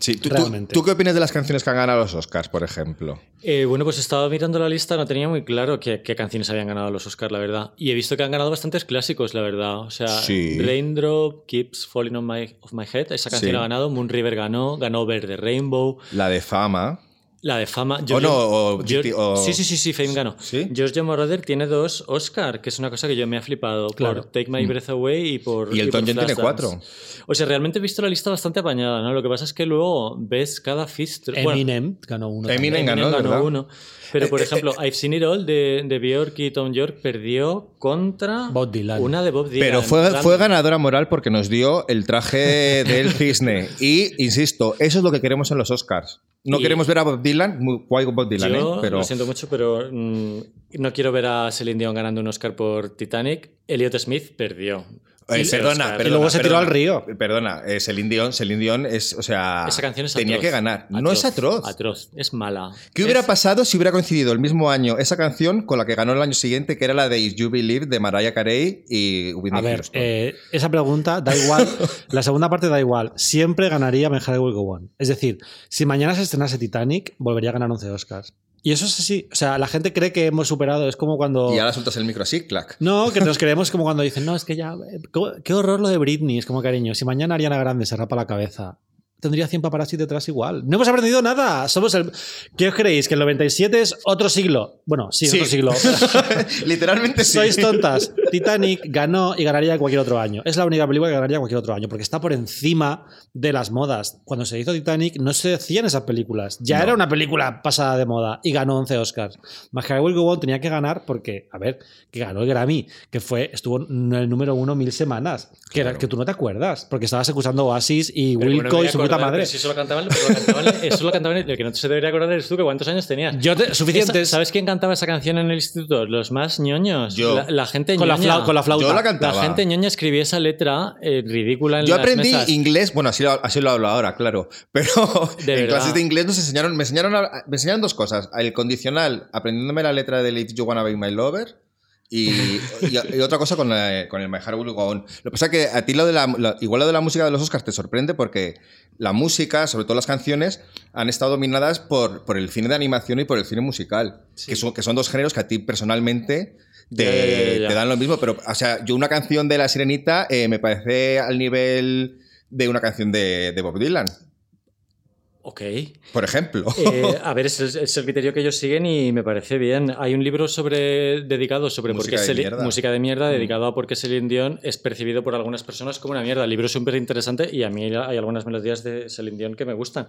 Sí, ¿tú, tú- Realmente. tú qué opinas de las canciones que han ganado los Oscars, por ejemplo? Eh, bueno, pues estaba mirando la lista, no tenía muy claro qué, qué canciones habían ganado los Oscars, la verdad. Y he visto que han ganado bastantes clásicos, la verdad. O sea, Sí. Raindrop Keeps Falling on My, Head, esa canción Sí. ha ganado. Moon River ganó, ganó Over the Rainbow. La de Fama. La de fama. O no, o George- o- Sí, sí, sí, sí, Fame ganó. ¿Sí? George Moroder tiene dos Oscar, que es una cosa que yo me ha flipado. Claro. Por Take My Breath Away y por. Mm. Y por John tiene cuatro. O sea, realmente he visto la lista bastante apañada, ¿no? Lo que pasa es que luego ves cada fist. bueno, Eminem ganó uno. Eminem también. ganó, ¿verdad? uno. Pero, por Eh, ejemplo, I've Seen It All de, de Bjork y Tom York perdió contra Bob Dylan. una de Bob Dylan. Pero fue, fue ganadora moral porque nos dio el traje del cisne. Y, insisto, eso es lo que queremos en los Oscars. No Y queremos ver a Bob Dylan, muy guay Bob Dylan, Yo ¿eh? pero lo siento mucho, pero mm, no quiero ver a Celine Dion ganando un Oscar por Titanic. Elliot Smith perdió. Eh, Y- perdona, Y luego se tiró perdona. al río. Perdona, eh, Celine Dion, Celine Dion es, o sea, Esa canción es tenía atroz. que ganar. No es atroz. Atroz, es mala. ¿Qué hubiera pasado si hubiera coincidido el mismo año esa canción con la que ganó el año siguiente, que era la de Is You Believe de Mariah Carey y Whitney A ver, Houston? eh, esa pregunta da igual. la segunda parte da igual. Siempre ganaría Heart Will Go On. Es decir, si mañana se estrenase Titanic, volvería a ganar 11 Oscars. Y eso es así. O sea, la gente cree que hemos superado. Es como cuando. Y ahora sueltas el micro así, clac. No, que nos creemos como cuando dicen, no, es que ya. eh, qué- Qué horror lo de Britney. Es como cariño. Si mañana Ariana Grande se rapa la cabeza, tendría 100 paparazzi detrás igual. No hemos aprendido nada. Somos el. ¿Qué os creéis? ¿Que el 97 es otro siglo? Bueno, sí, Sí. otro siglo. Literalmente sí. Sois tontas. Titanic ganó y ganaría cualquier otro año. Es la única película que ganaría cualquier otro año, porque está por encima de las modas. Cuando se hizo Titanic no se hacían esas películas. Ya No. era una película pasada de moda y ganó 11 Oscars. My Heart Will Go On tenía que ganar porque, a ver, que ganó el Grammy, que fue estuvo en el número uno mil semanas. Que, era, Claro. que tú no te acuerdas, porque estabas escuchando Oasis y bueno, Wilco voy y su puta madre. pero Si eso lo cantaban, pero lo cantaban- eso lo cantaban- el que no se debería acordar eres tú, que cuántos años tenías. Yo te- suficientes. Esa- ¿Sabes quién cantaba esa canción en el instituto? Los más ñoños. Yo. La, la gente con, la ñoña. flau- con la flauta. Yo la La cantaba. gente ñoña escribía esa letra eh, ridícula en Yo las aprendí mesas. inglés, bueno, así lo, así lo hablo ahora, claro. Pero en verdad. clases de inglés nos enseñaron, me enseñaron, a- me enseñaron dos cosas. El condicional, aprendiéndome la letra de If You Wanna Be My Lover. Y, y- y otra cosa con, la- con el My Heart Will Go On. Lo que pasa es que a ti lo de la, lo- igual lo de la música de los Oscars te sorprende porque la música, sobre todo las canciones, han estado dominadas por, por el cine de animación y por el cine musical, que, son, que son dos géneros que a ti personalmente te, ya, ya, ya. te dan lo mismo. Pero, o sea, yo una canción de La Sirenita eh, me parece al nivel de una canción de, de Bob Dylan, Ok. por ejemplo. Eh, a ver, es el, es el criterio que ellos siguen y me parece bien. Hay un libro sobre dedicado sobre Música por qué de mierda. Mm. música de mierda dedicado a por qué Celine Dion es percibido por algunas personas como una mierda. El libro es súper interesante y a mí hay algunas melodías de Celine Dion que me gustan.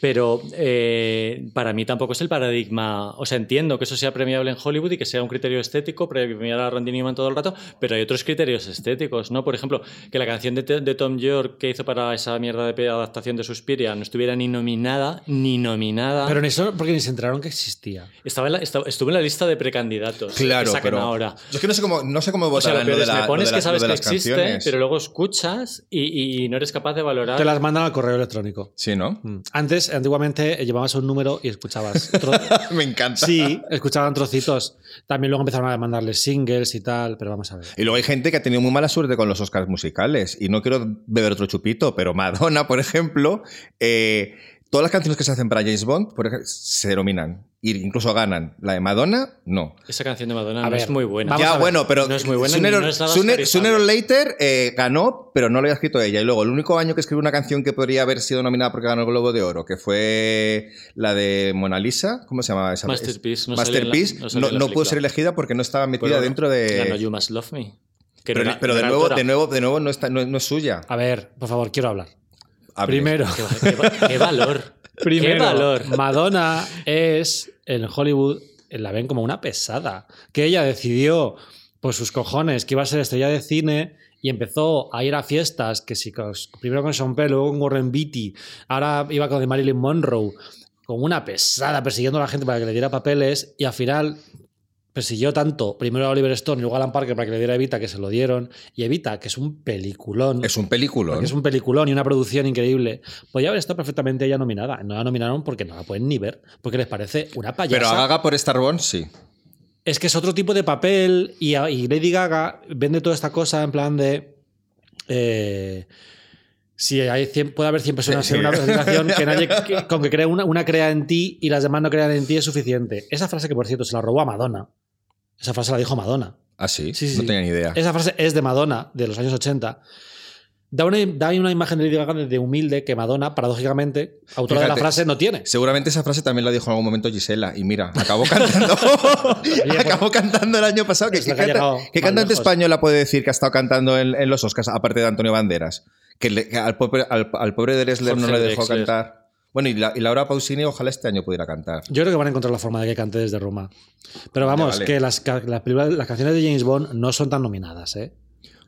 Pero eh, para mí tampoco es el paradigma. O sea, entiendo que eso sea premiable en Hollywood y que sea un criterio estético, premiar a Randy Newman todo el rato, pero hay otros criterios estéticos, ¿no? Por ejemplo, que la canción de, de Tom York que hizo para esa mierda de adaptación de Suspiria no estuviera ni nominada, ni nominada. Pero en eso, porque ni se enteraron que existía. Estaba en la- estaba- estuve en la lista de precandidatos Claro, que sacan pero ahora. yo es que no sé cómo, no sé cómo O sea, lo votarán peor lo de, la, me pones lo de que las- sabes que las existe, canciones. pero luego escuchas y, y no eres capaz de valorar. Te las mandan al correo electrónico. Sí, ¿no? Mm. Antes, antiguamente, eh, llevabas un número y escuchabas. Me encanta. sí, escuchaban trocitos. También luego empezaron a mandarles singles y tal, pero vamos a ver. Y luego hay gente que ha tenido muy mala suerte con los Oscars musicales. Y no quiero beber otro chupito, pero Madonna, por ejemplo, eh, todas las canciones que se hacen para James Bond por ejemplo, se denominan. E incluso ganan. La de Madonna, no. Esa canción de Madonna A no ver, es muy buena. ya, bueno, pero No es muy buena Sooner, no es nada Sooner- oscarizable. Sooner or Later eh, ganó, pero no lo había escrito ella. Y luego, el único año que escribió una canción que podría haber sido nominada porque ganó el Globo de Oro, que fue la de Mona Lisa, ¿cómo se llamaba esa? Masterpiece, no en la- Masterpiece, no no, pudo ser elegida porque no estaba metida Pero dentro de... Ganó You Must Love Me. que Pero, era- pero de, nuevo, de nuevo, de nuevo no, está, no, no es suya. A ver, por favor, quiero hablar. Primero, Qué, qué- qué valor. primero Qué valor. Madonna es en Hollywood la ven como una pesada. Que ella decidió, por sus cojones, que iba a ser estrella de cine y empezó a ir a fiestas, que si con- primero con Sean Penn, luego con Warren Beatty, ahora iba con Marilyn Monroe, como una pesada persiguiendo a la gente para que le diera papeles y al final persiguió tanto primero a Oliver Stone y luego a Alan Parker para que le diera Evita, que se lo dieron, y Evita, que es un peliculón. Es un. Porque es un peliculón y una producción increíble. Podría haber estado perfectamente ella nominada. No la nominaron porque no la pueden ni ver, porque les parece una payasa. Pero a Gaga por Star Wars, sí. Es que es otro tipo de papel y, a- y Lady Gaga vende toda esta cosa en plan de... eh, si hay 100 puede haber 100 personas en una presentación que nadie, que- con que crea una, una crea en ti y las demás no crean en ti es suficiente. Esa frase que, por cierto, se la robó a Madonna. Esa frase la dijo Madonna. Ah, sí. Sí, sí, no sí. tenía ni idea. Esa frase es de Madonna, de los años 80. Da una, da una imagen de Lady Gaga de humilde que Madonna, paradójicamente, autora de la frase, no tiene. Seguramente esa frase también la dijo en algún momento Gisela. Y mira, acabó cantando. acabó cantando el año pasado. ¿Qué, que canta- qué cantante lejos. española puede decir que ha estado cantando en, en los Oscars, aparte de Antonio Banderas? Que, le- que al, pobre, al, al pobre Drexler no Jorge le dejó Drexler. cantar. Bueno, y, la- y Laura Pausini ojalá este año pudiera cantar. Yo creo que van a encontrar la forma de que cante desde Roma. Pero vamos, vale. que las, las las canciones de James Bond no son tan nominadas, ¿eh?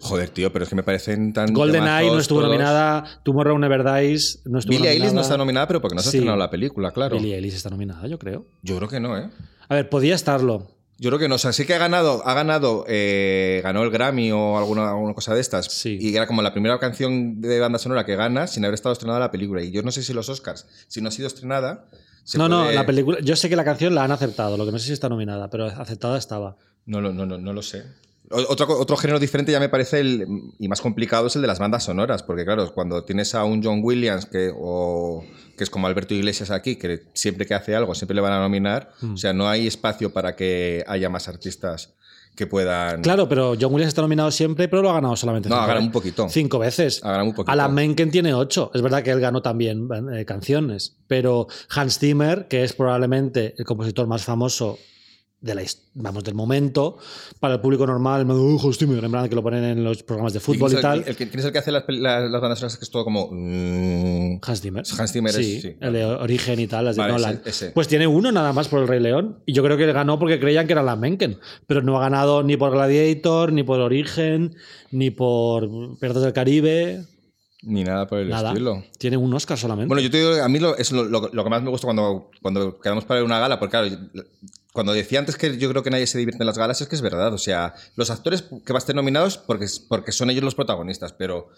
Joder, tío, pero es que me parecen tan. GoldenEye no temazos estuvo todos. nominada, Tomorrow Never Dies no estuvo Billie Eilish no nominada. está nominada, pero porque no se ha Sí. estrenado la película, claro. Billie Eilish está nominada, yo creo. Yo creo que no, ¿eh? A ver, podía estarlo. Yo creo que no. O sea, sí que ha ganado, ha ganado, eh, ganó el Grammy o alguna, alguna cosa de estas. Sí. Y era como la primera canción de banda sonora que gana sin haber estado estrenada la película. Y yo no sé si los Oscars, si no ha sido estrenada. se no, no, la película. Yo sé que la canción la han aceptado, lo que no sé si está nominada, pero aceptada estaba. No, lo- no, no, no lo sé. Otro, otro género diferente ya me parece el, y más complicado es el de las bandas sonoras, porque claro, cuando tienes a un John Williams que, o, que es como Alberto Iglesias aquí, que siempre que hace algo siempre le van a nominar, Hmm. o sea, no hay espacio para que haya más artistas que puedan... Claro, pero John Williams está nominado siempre, pero lo ha ganado solamente No, ha ganado un poquito. cinco veces. Ha ganado un poquito. Alan Menken tiene ocho. Es verdad que él ganó también eh, canciones, pero Hans Zimmer, que es probablemente el compositor más famoso de la, vamos, del momento, para el público normal, me Zimmer, en plan que lo ponen en los programas de ¿Y fútbol y es el- tal. el que- ¿Quién es el que hace las, las- las bandas que es todo como... mm, Hans Zimmer. Hans Zimmer es- sí, sí. el de Origen y tal, las de Nolan. ese- ese. Pues tiene uno nada más por el Rey León. Y yo creo que ganó porque creían que era la Menken. Pero no ha ganado ni por Gladiator, ni por Origen, ni por Piratas del Caribe. Ni nada por el Nada. estilo. Tiene un Oscar solamente. Bueno, yo te digo, a mí lo, es lo, lo- lo que más me gusta cuando, cuando quedamos para una gala, porque claro, cuando decía antes que yo creo que nadie se divierte en las galas, es que es verdad. O sea, los actores que van a estar nominados porque, porque son ellos los protagonistas, pero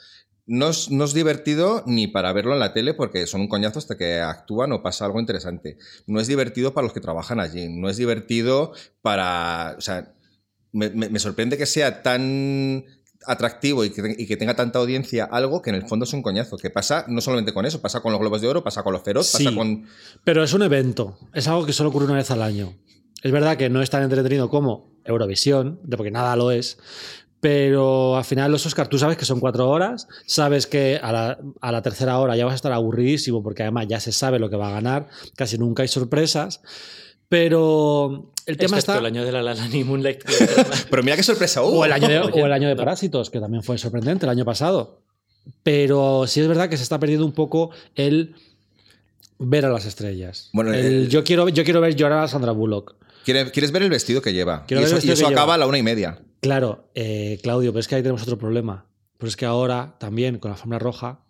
no es, no es divertido ni para verlo en la tele porque son un coñazo hasta que actúan o pasa algo interesante. No es divertido para los que trabajan allí, no es divertido para... O sea, me, me- me sorprende que sea tan atractivo y que, y que tenga tanta audiencia algo que en el fondo es un coñazo. Que pasa no solamente con eso, pasa con los Globos de Oro, pasa con los Feroz, Sí. pasa con... Pero es un evento. Es algo que solo ocurre una vez al año. Es verdad que no es tan entretenido como Eurovisión, de porque nada lo es. Pero al final los Oscars, tú sabes que son cuatro horas, sabes que a la, a la tercera hora ya vas a estar aburridísimo porque además ya se sabe lo que va a ganar, casi nunca hay sorpresas. Pero el tema Excepto está... el año de la La Land y Moonlight. Pero mira qué sorpresa hubo. O el año de, o el año de. Parásitos, que también fue sorprendente el año pasado. Pero sí es verdad que se está perdiendo un poco el ver a las estrellas. Bueno, El el- yo, quiero, yo quiero ver llorar a Sandra Bullock. ¿Quieres, quieres ver el vestido que lleva? Quiero y ver eso, el vestido y eso que acaba lleva. a la una y media. Claro, eh, Claudio, pero es que ahí tenemos otro problema. Pero es que ahora también con la alfombra roja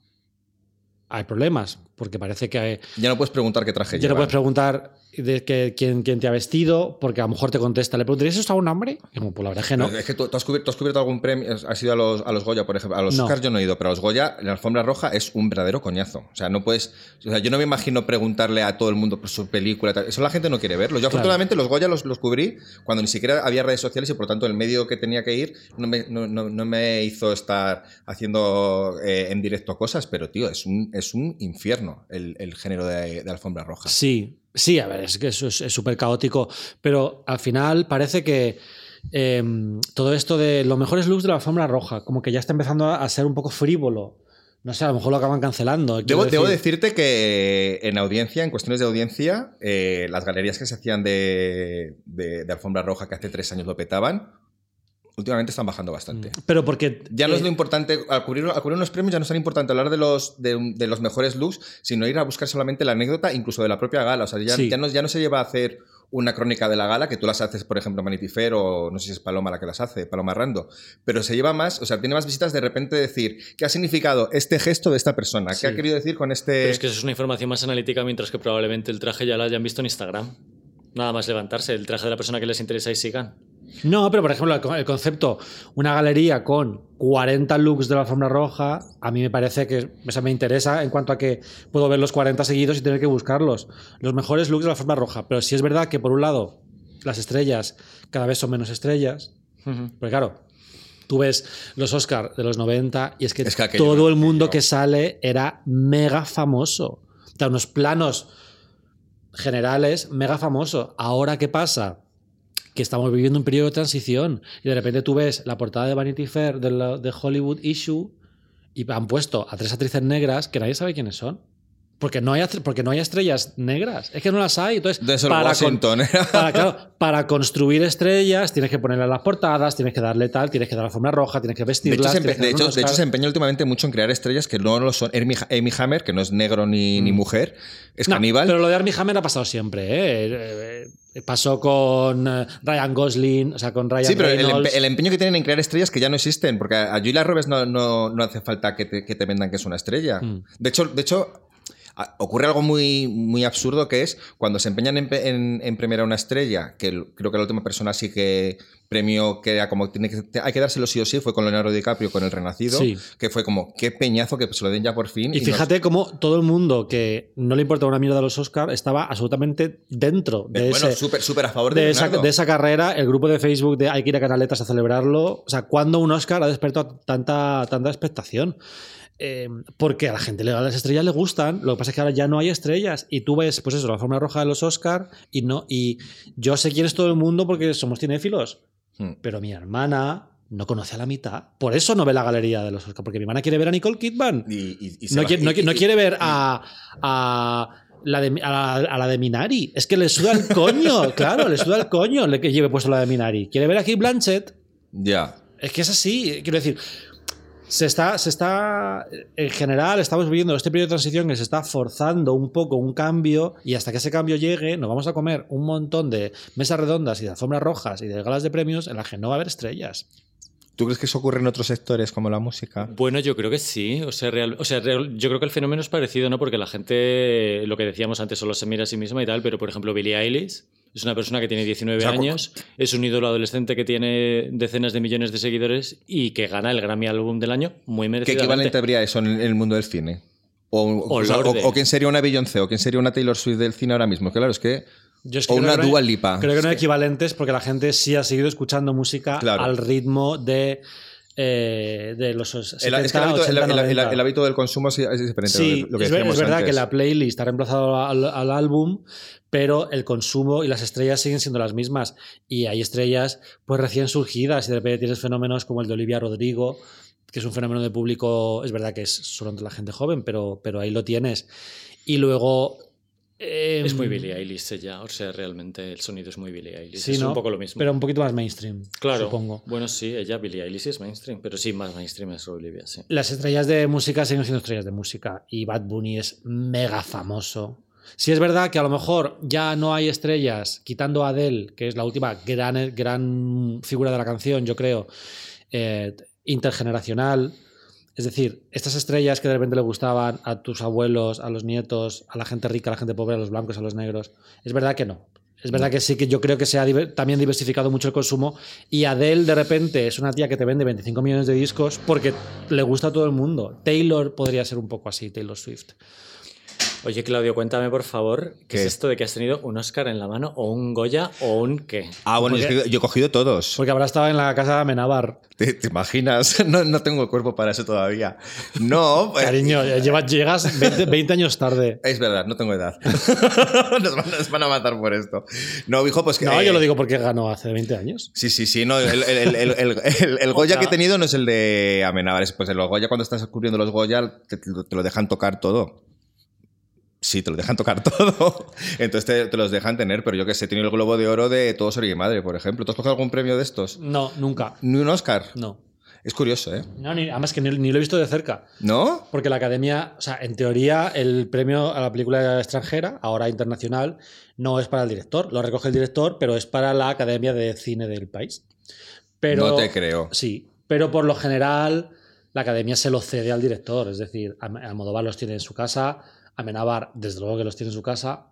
hay problemas, porque parece que Ya no puedes preguntar qué traje ya lleva. no puedes preguntar de que, quién, quién te ha vestido, porque a lo mejor te contesta, ¿le preguntarías esto a un hombre? Y como, pues la verdad es que no. Es que tú, tú has, cubierto, tú has cubierto algún premio, has ido a los, a los Goya, por ejemplo. A los No. Oscars yo no he ido, pero a los Goya, la alfombra roja es un verdadero coñazo. O sea, no puedes. O sea, yo no me imagino preguntarle a todo el mundo por su película. tal. Eso la gente no quiere verlo. Yo, afortunadamente, los Goya los, los cubrí cuando ni siquiera había redes sociales y, por lo tanto, el medio que tenía que ir no me, no, no- no me hizo estar haciendo eh, en directo cosas, pero, tío, es un, es un infierno el, el género de, de alfombra roja. Sí, sí, a ver, es que eso es súper caótico, pero al final parece que eh, todo esto de los mejores looks de la alfombra roja, como que ya está empezando a, ser un poco frívolo. No sé, a lo mejor lo acaban cancelando. Debo, debo decir. decirte que en audiencia, en cuestiones de audiencia, eh, las galerías que se hacían de, de- de alfombra roja que hace tres años lo petaban, últimamente están bajando bastante. Pero porque. Ya no es lo importante, al cubrir, al cubrir unos premios ya no es tan importante hablar de los, de, de los mejores looks, sino ir a buscar solamente la anécdota, incluso de la propia gala. O sea, ya, Sí. ya, no, ya no se lleva a hacer una crónica de la gala, que tú las haces, por ejemplo, Vanity Fair o no sé si es Paloma la que las hace, Paloma Rando, pero se lleva más, o sea, tiene más visitas de repente decir, ¿qué ha significado este gesto de esta persona? Sí. ¿Qué ha querido decir con este...? Pero es que eso es una información más analítica, mientras que probablemente el traje ya lo hayan visto en Instagram. Nada más levantarse, el traje de la persona que les interesa y sigan. No, pero por ejemplo, el, co- el concepto, una galería con 40 looks de la alfombra roja, a mí me parece que o sea, me interesa en cuanto a que puedo ver los 40 seguidos y tener que buscarlos. Los mejores looks de la alfombra roja. Pero sí es verdad que, por un lado, las estrellas cada vez son menos estrellas. Porque claro, tú ves los Oscars de los 90 y es que, Es que aquello todo el mundo que sale era mega famoso. O sea, unos planos generales mega famoso. Ahora, ¿qué pasa? Que estamos viviendo un periodo de transición y de repente tú ves la portada de Vanity Fair de, la- de Hollywood Issue y han puesto a tres actrices negras que nadie sabe quiénes son. Porque no, hay, porque no hay estrellas negras. Es que no las hay. Entonces, De eso el con- Washington. para, claro, para construir estrellas tienes que ponerle las portadas, tienes que darle tal, tienes que dar la forma roja, tienes que De vestirlas. hecho, se, de hecho- unos de hecho, se empeña últimamente mucho en crear estrellas que no lo son. Amy, Amy Hammer, que no es negro ni, ni mujer, es No, caníbal. Pero lo de Armie Hammer ha pasado siempre. ¿eh? Eh, Pasó con eh, Ryan Gosling, o sea, con Ryan Sí, pero el, Reynolds. empe- el empeño que tienen en crear estrellas que ya no existen, porque a Julia Roberts no, no, no hace falta que te, que te vendan que es una estrella. Mm. De hecho, de hecho ocurre algo muy, muy absurdo que es cuando se empeñan en, en- en premiar a una estrella, que el- creo que la última persona sí que premio que era como tiene que, hay que dárselo sí o sí fue con Leonardo DiCaprio con El Renacido, Sí. que fue como qué peñazo que se lo den ya por fin. Y nos- fíjate cómo todo el mundo que no le importaba una mierda a los Oscars estaba absolutamente dentro de, bueno, ese, súper súper a favor de, de, esa, de esa carrera. El grupo de Facebook de Hay que ir a Canaletas a celebrarlo. O sea, cuando un Oscar ha despertado tanta, tanta expectación? Eh, porque a la gente le las estrellas le gustan. Lo que pasa es que ahora ya no hay estrellas. Y tú ves, pues eso, la forma roja de los Oscar y no. Y yo sé quién es todo el mundo porque somos cinéfilos. Hmm. Pero mi hermana no conoce a la mitad. Por eso no ve la galería de los Oscar. Porque mi hermana quiere ver a Nicole Kidman. Y- y- y No quiere, no quiere ver a, a la de, a, la, a la de Minari. Es que le suda el coño, claro, le suda el coño le que lleve puesto la de Minari. Quiere ver aquí Blanchett. Ya. Es que es así. Quiero decir, se está, se está. En general, estamos viviendo este periodo de transición que se está forzando un poco un cambio. Y hasta que ese cambio llegue, nos vamos a comer un montón de mesas redondas y de alfombras rojas y de galas de premios en las que no va a haber estrellas. ¿Tú crees que eso ocurre en otros sectores como la música? Bueno, yo creo que sí. O sea, real- o sea, real- yo creo que el fenómeno es parecido, ¿no? Porque la gente, lo que decíamos antes, solo se mira a sí misma y tal, pero por ejemplo, Billie Eilish es una persona que tiene 19 O sea, años, es un ídolo adolescente que tiene decenas de millones de seguidores y que gana el Grammy Álbum del año muy ¿Qué merecidamente. equivalente habría eso en el, mundo del cine? O, o, sea, o- Lorde. o quién sería una Beyoncé, o quién sería una Taylor Swift del cine ahora mismo. Claro, es que. Yo es que o una no Dua Lipa. Creo que no hay equivalentes porque la gente sí ha seguido escuchando música Claro. al ritmo de, eh, de los 70, El, es que el hábito, el- 80, el- el- 90. el hábito del consumo es diferente. Sí, lo que es, es verdad antes. que la playlist ha reemplazado al, al álbum, pero el consumo y las estrellas siguen siendo las mismas. Y hay estrellas pues recién surgidas y de repente tienes fenómenos como el de Olivia Rodrigo, que es un fenómeno de público, es verdad que es solo entre la gente joven, pero, pero ahí lo tienes. Y luego... eh, Es muy Billie Eilish ella, o sea, realmente el sonido es muy Billie Eilish. Sí, es ¿no? un poco lo mismo. Pero un poquito más mainstream, claro, supongo. bueno, sí, ella, Billie Eilish es mainstream, pero sí, más mainstream es Olivia, sí. Las estrellas de música siguen siendo estrellas de música y Bad Bunny es mega famoso. Si es verdad que a lo mejor ya no hay estrellas, quitando a Adele, que es la última gran, gran figura de la canción, yo creo, eh, intergeneracional. Es decir, estas estrellas que de repente le gustaban a tus abuelos, a los nietos, a la gente rica, a la gente pobre, a los blancos, a los negros. Es verdad que no. Es verdad que sí, que yo creo que se ha diver- también diversificado mucho el consumo y Adele de repente es una tía que te vende 25 millones de discos porque le gusta a todo el mundo. Taylor podría ser un poco así, Taylor Swift. Oye, Claudio, cuéntame por favor, ¿qué, ¿Qué? es esto de que has tenido un Oscar en la mano o un Goya o un qué? Ah, bueno, yo he cogido todos. Porque habrá estado en la casa de Amenábar. ¿Te, te imaginas? No, no tengo cuerpo para eso todavía. No, pues- Cariño, lleva- llegas 20, 20 años tarde. Es verdad, no tengo edad. nos, van, nos van a matar por esto. No, hijo, pues que. No, eh, yo lo digo porque ganó hace 20 años. Sí, sí, sí. No, el, el- el- el- el- el Goya que he tenido no es el de Amenábar. es, Pues el Goya, cuando estás cubriendo los Goya, te, te lo dejan tocar todo. Sí, te lo dejan tocar todo. Entonces te, te los dejan tener, pero yo que sé, he tenido el Globo de Oro de Todo mi Madre, por ejemplo. ¿Tú has cogido algún premio de estos? No, nunca. Ni un Oscar. No. Es curioso, ¿eh? No, ni- además que ni, ni lo he visto de cerca. ¿No? Porque la academia, o sea, en teoría, el premio a la película extranjera, ahora internacional, no es para el director. Lo recoge el director, pero es para la academia de cine del país. Pero, No te creo. Sí, pero por lo general, la academia se lo cede al director. Es decir, Am- Almodóvar los tiene en su casa, Amenábar, desde luego que los tiene en su casa.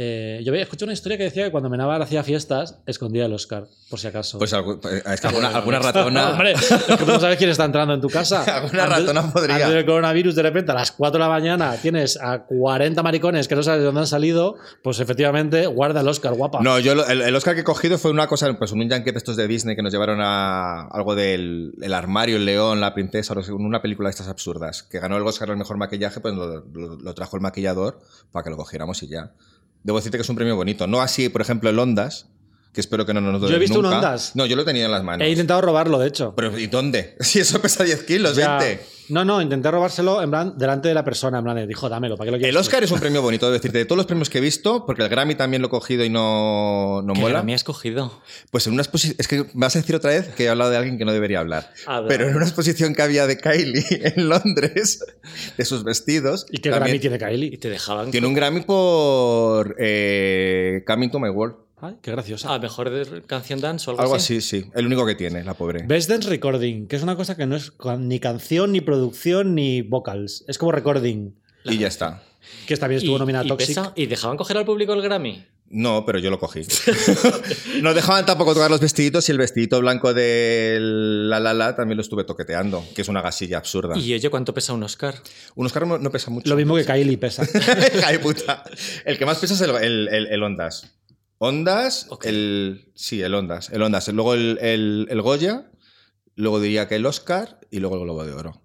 Eh, yo había escuchado una historia que decía que cuando Amenábar hacía fiestas, escondía el Oscar, por si acaso. Pues algu- es que alguna, alguna ratona. Hombre, es que tú no sabes quién está entrando en tu casa. Alguna ratona podría. Antes del coronavirus, de repente, a las 4 de la mañana, tienes a 40 maricones que no sabes de dónde han salido, pues efectivamente, guarda el Oscar, guapa. No, yo el, el Oscar que he cogido fue una cosa, pues un yankee de estos de Disney que nos llevaron a algo del el armario, el león, la princesa, una película de estas absurdas, que ganó el Oscar al mejor maquillaje, pues lo, lo- lo trajo el maquillador para que lo cogiéramos y ya. Debo decirte que es un premio bonito. No así, por ejemplo, el Ondas, que espero que no nos Yo he visto un nunca. Ondas. No, yo lo tenía en las manos. He intentado robarlo, de hecho. Pero ¿y dónde? Si eso pesa 10 kilos, Ya. 20. No, no, intenté robárselo en plan delante de la persona. En plan, de, dijo, dámelo, ¿para qué lo quieres? El Oscar es un premio bonito, debo decirte. De todos los premios que he visto, porque el Grammy también lo he cogido y no, no ¿Qué mola. Grammy has cogido? Pues en una exposición. Es que me vas a decir otra vez que he hablado de alguien que no debería hablar. Habla. Pero en una exposición que había de Kylie en Londres, de sus vestidos. ¿Y qué también Grammy tiene Y Kylie? te dejaban... Tiene un Grammy por eh, Coming to My World. Ay, qué graciosa. Ah, mejor de canción dance o algo, Algo así. así, sí. El único que tiene, la pobre. Best Dance Recording, que es una cosa que no es ni canción, ni producción, ni vocals. Es como recording, Y ya está. que también estuvo Y- nominada y Toxic. pesa- ¿Y dejaban coger al público el Grammy? No, pero yo lo cogí. no dejaban tampoco tocar los vestiditos y el vestidito blanco de La La La también lo estuve toqueteando, que es una gasilla absurda. Y oye, ¿cuánto pesa un Oscar? Un Oscar no, no pesa mucho. Lo mismo que Kylie pesa. Ay, puta. El que más pesa es el, el, el- el Ondas. Ondas, el. Sí, el Ondas. El Ondas. Luego el, el- el Goya, luego diría que el Oscar y luego el Globo de Oro.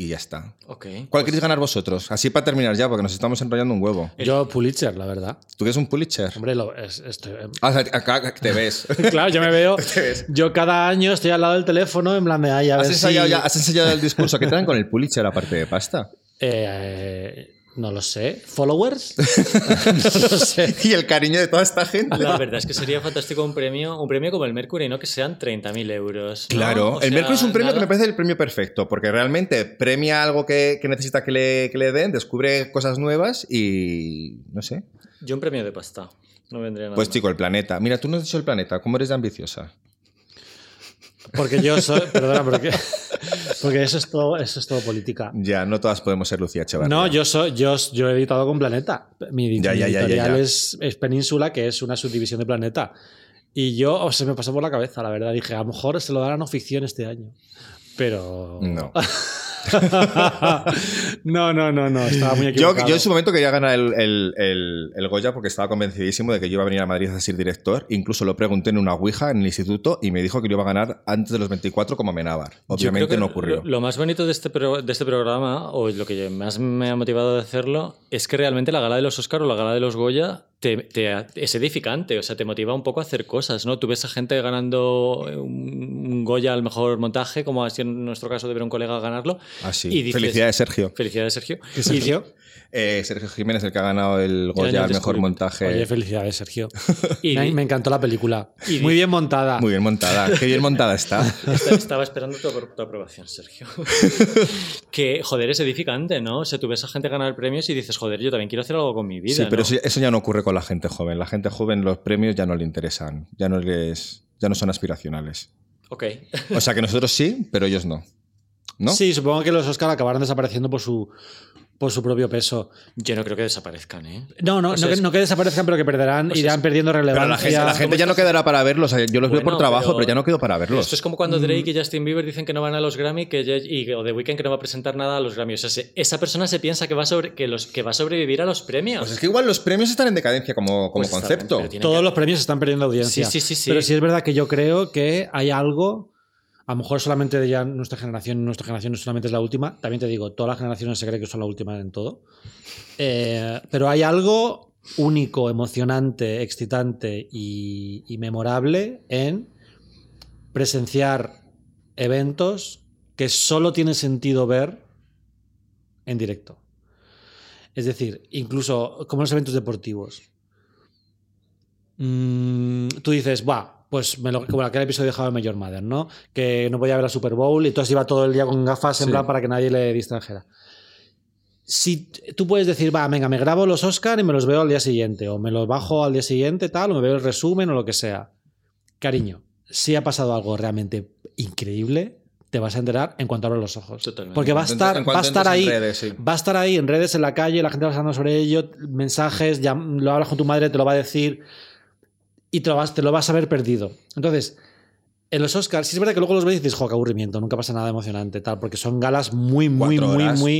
Y ya está. Ok. ¿Cuál queréis ganar vosotros? Así para terminar ya, porque nos estamos enrollando un huevo. Yo Pulitzer, la verdad. ¿Tú quieres un Pulitzer? Hombre, lo, es, estoy- Ah, acá te ves. claro, yo me veo. Te ves. Yo cada año estoy al lado del teléfono en plan de ay, a ver ¿Has ensayado, si- ya- has ensayado el discurso que te dan con el Pulitzer aparte de pasta? Eh, no lo sé. ¿Followers? no lo sé. Y el cariño de toda esta gente. La verdad es que sería fantástico un premio, un premio como el Mercury, ¿no? Que sean 30.000 euros. ¿no? Claro, O el sea, Mercury es un premio que me parece el premio perfecto, porque realmente premia algo que, que necesita que le, que le den, descubre cosas nuevas y no sé. Yo un premio de pasta. No vendría nada. Pues chico, el planeta. Mira, tú no has dicho el planeta, ¿cómo eres de ambiciosa? Porque yo soy. Perdona, porque, porque eso, es todo, eso es todo política. Ya, no todas podemos ser Lucía Echevarría. No, yo soy, yo, yo he editado con Planeta. Mi, Ya, mi ya, editorial ya. Es, es Península, que es una subdivisión de Planeta. Y yo o se me pasó por la cabeza, la verdad. Dije, a lo mejor se lo darán a ficción este año. Pero. No. no, no, no, no. Estaba muy Yo, equivocado. yo en su momento quería ganar el, el- el- el Goya porque estaba convencidísimo de que yo iba a venir a Madrid a ser director. Incluso lo pregunté en una Ouija en el instituto y me dijo que lo iba a ganar antes de los 24 como Amenábar. Yo creo Obviamente que no ocurrió. Lo, lo más bonito de este, pro- de este programa, o lo que más me ha motivado de hacerlo, es que realmente la gala de los Oscar o la gala de los Goya te, te- es edificante, o sea, te motiva un poco a hacer cosas, ¿no? Tú ves a gente ganando un un Goya al mejor montaje, como ha sido en nuestro caso de ver a un colega ganarlo. Así. y Ah, Felicidades, Sergio. Felicidades, Sergio. ¿Qué, Sergio? Eh, Sergio Jiménez, el que ha ganado el Goya al mejor montaje. Oye, felicidades, Sergio. Y me, encantó la película. y Muy bien montada. Muy bien montada. Qué bien montada está. Esta- Estaba esperando tu, apro- tu aprobación, Sergio. que, joder, es edificante, ¿no? O sea, tú ves a gente ganar premios y dices, joder, yo también quiero hacer algo con mi vida. Sí, pero ¿no? eso, eso ya no ocurre con la gente joven. La gente joven, los premios ya no le interesan. Ya no les. Ya no son aspiracionales. Ok. O sea que nosotros sí, pero ellos no. ¿No? Sí, supongo que los Oscar acabarán desapareciendo por su, por su propio peso. Yo no creo que desaparezcan, ¿eh? No, no, O sea, no, que, no que desaparezcan, pero que perderán, O sea, irán perdiendo Pero relevancia. la gente, la gente ya no quedará para verlos. Sea, yo los veo por trabajo, pero- pero, ya no quedo para verlos. Esto es como cuando Drake y Justin Bieber dicen que no van a los Grammy que ya- y, o The Weeknd que no va a presentar nada a los Grammy. O sea, se- esa persona se piensa que va, sobre, que los, que va a sobrevivir a los premios. Pues es que igual los premios están en decadencia como, como Pues concepto. Todos los premios están perdiendo audiencia. Sí, sí, sí, sí. Pero sí es verdad que yo creo que hay algo, a lo mejor solamente de ya nuestra generación, nuestra generación solamente es la última, también te digo, todas las generaciones se cree que son la última en todo. Eh, pero hay algo único, emocionante, excitante y, y memorable en presenciar eventos que solo tiene sentido ver en directo. Es decir, incluso como los eventos deportivos. Mm, tú dices, va, pues me lo, como aquel episodio de How I Your Mother, ¿no? Que no podía ver la Super Bowl y entonces iba todo el día con gafas en Sí. plan para que nadie le distrajera. Si tú puedes decir, va, venga, me grabo los Oscar y me los veo al día siguiente, o me los bajo al día siguiente, tal, o me veo el resumen o lo que sea. Cariño, si ha pasado algo realmente increíble, te vas a enterar en cuanto abres los ojos. Totalmente. Porque va a En estar, cuanto va a estar ahí. en redes, sí. Va a estar ahí en redes, en la calle, la gente va hablando sobre ello, mensajes, ya lo hablas con tu madre, te lo va a decir y te lo vas, te lo vas a ver perdido. Entonces, en los Oscars, sí es verdad que luego los ves y dices, jo, qué aburrimiento, nunca pasa nada emocionante, tal, porque son galas muy, muy, muy, horas, muy.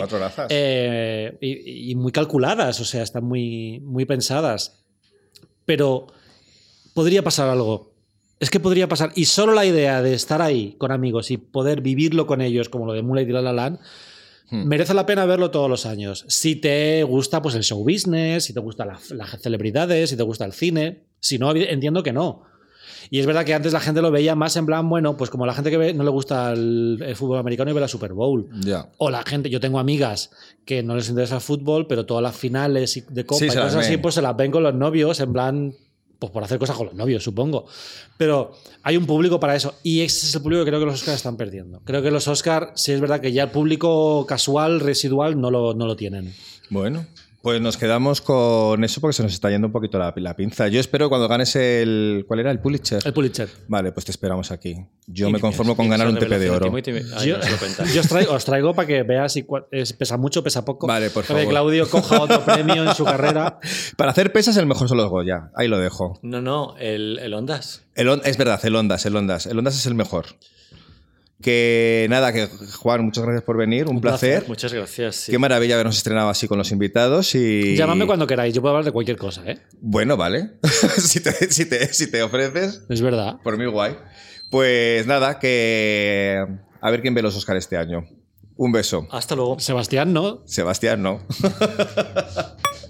eh, y, y muy calculadas, o sea, están muy, muy pensadas. Pero podría pasar algo. Es que podría pasar. Y solo la idea de estar ahí con amigos y poder vivirlo con ellos, como lo de Moonlight y La La Land, Hmm. merece la pena verlo todos los años. Si te gusta pues, el show business, si te gustan las celebridades, si te gusta el cine. Si no, entiendo que no. Y es verdad que antes la gente lo veía más en plan, bueno, pues como la gente que ve, no le gusta el, el fútbol americano y ve la Super Bowl. Ya. O la gente, yo tengo amigas que no les interesa el fútbol, pero todas las finales de Copa Sí, y cosas así, pues se las ven con los novios, en plan, pues por hacer cosas con los novios, supongo. Pero hay un público para eso. Y ese es el público que creo que los Oscars están perdiendo. Creo que los Oscars, sí es verdad que ya el público casual, residual, no lo, no lo tienen. Bueno, pues nos quedamos con eso porque se nos está yendo un poquito la, la pinza. Yo espero cuando ganes el. ¿Cuál era? El Pulitzer. El Pulitzer. Vale, pues te esperamos aquí. Yo Y me conformo con ganar un TP de oro. Yo, yo os traigo, os traigo para que veas si es- pesa mucho, pesa poco. Vale, por Para que favor. Claudio coja otro premio en su carrera. Para hacer pesas, el mejor son los Goya. Ahí lo dejo. No, no, el, el Ondas. El es verdad, el Ondas, el Ondas. El Ondas es el mejor. Que nada, que Juan, muchas gracias por venir. Un, placer. Muchas gracias. sí. Qué maravilla habernos estrenado así con los invitados. Y... Llamadme cuando queráis, yo puedo hablar de cualquier cosa, ¿eh? Bueno, vale. si, te, si, te, si te ofreces, Es verdad. por mí guay. Pues nada, que a ver quién ve los Oscar este año. Un beso. Hasta luego. Sebastián, ¿no? Sebastián, no.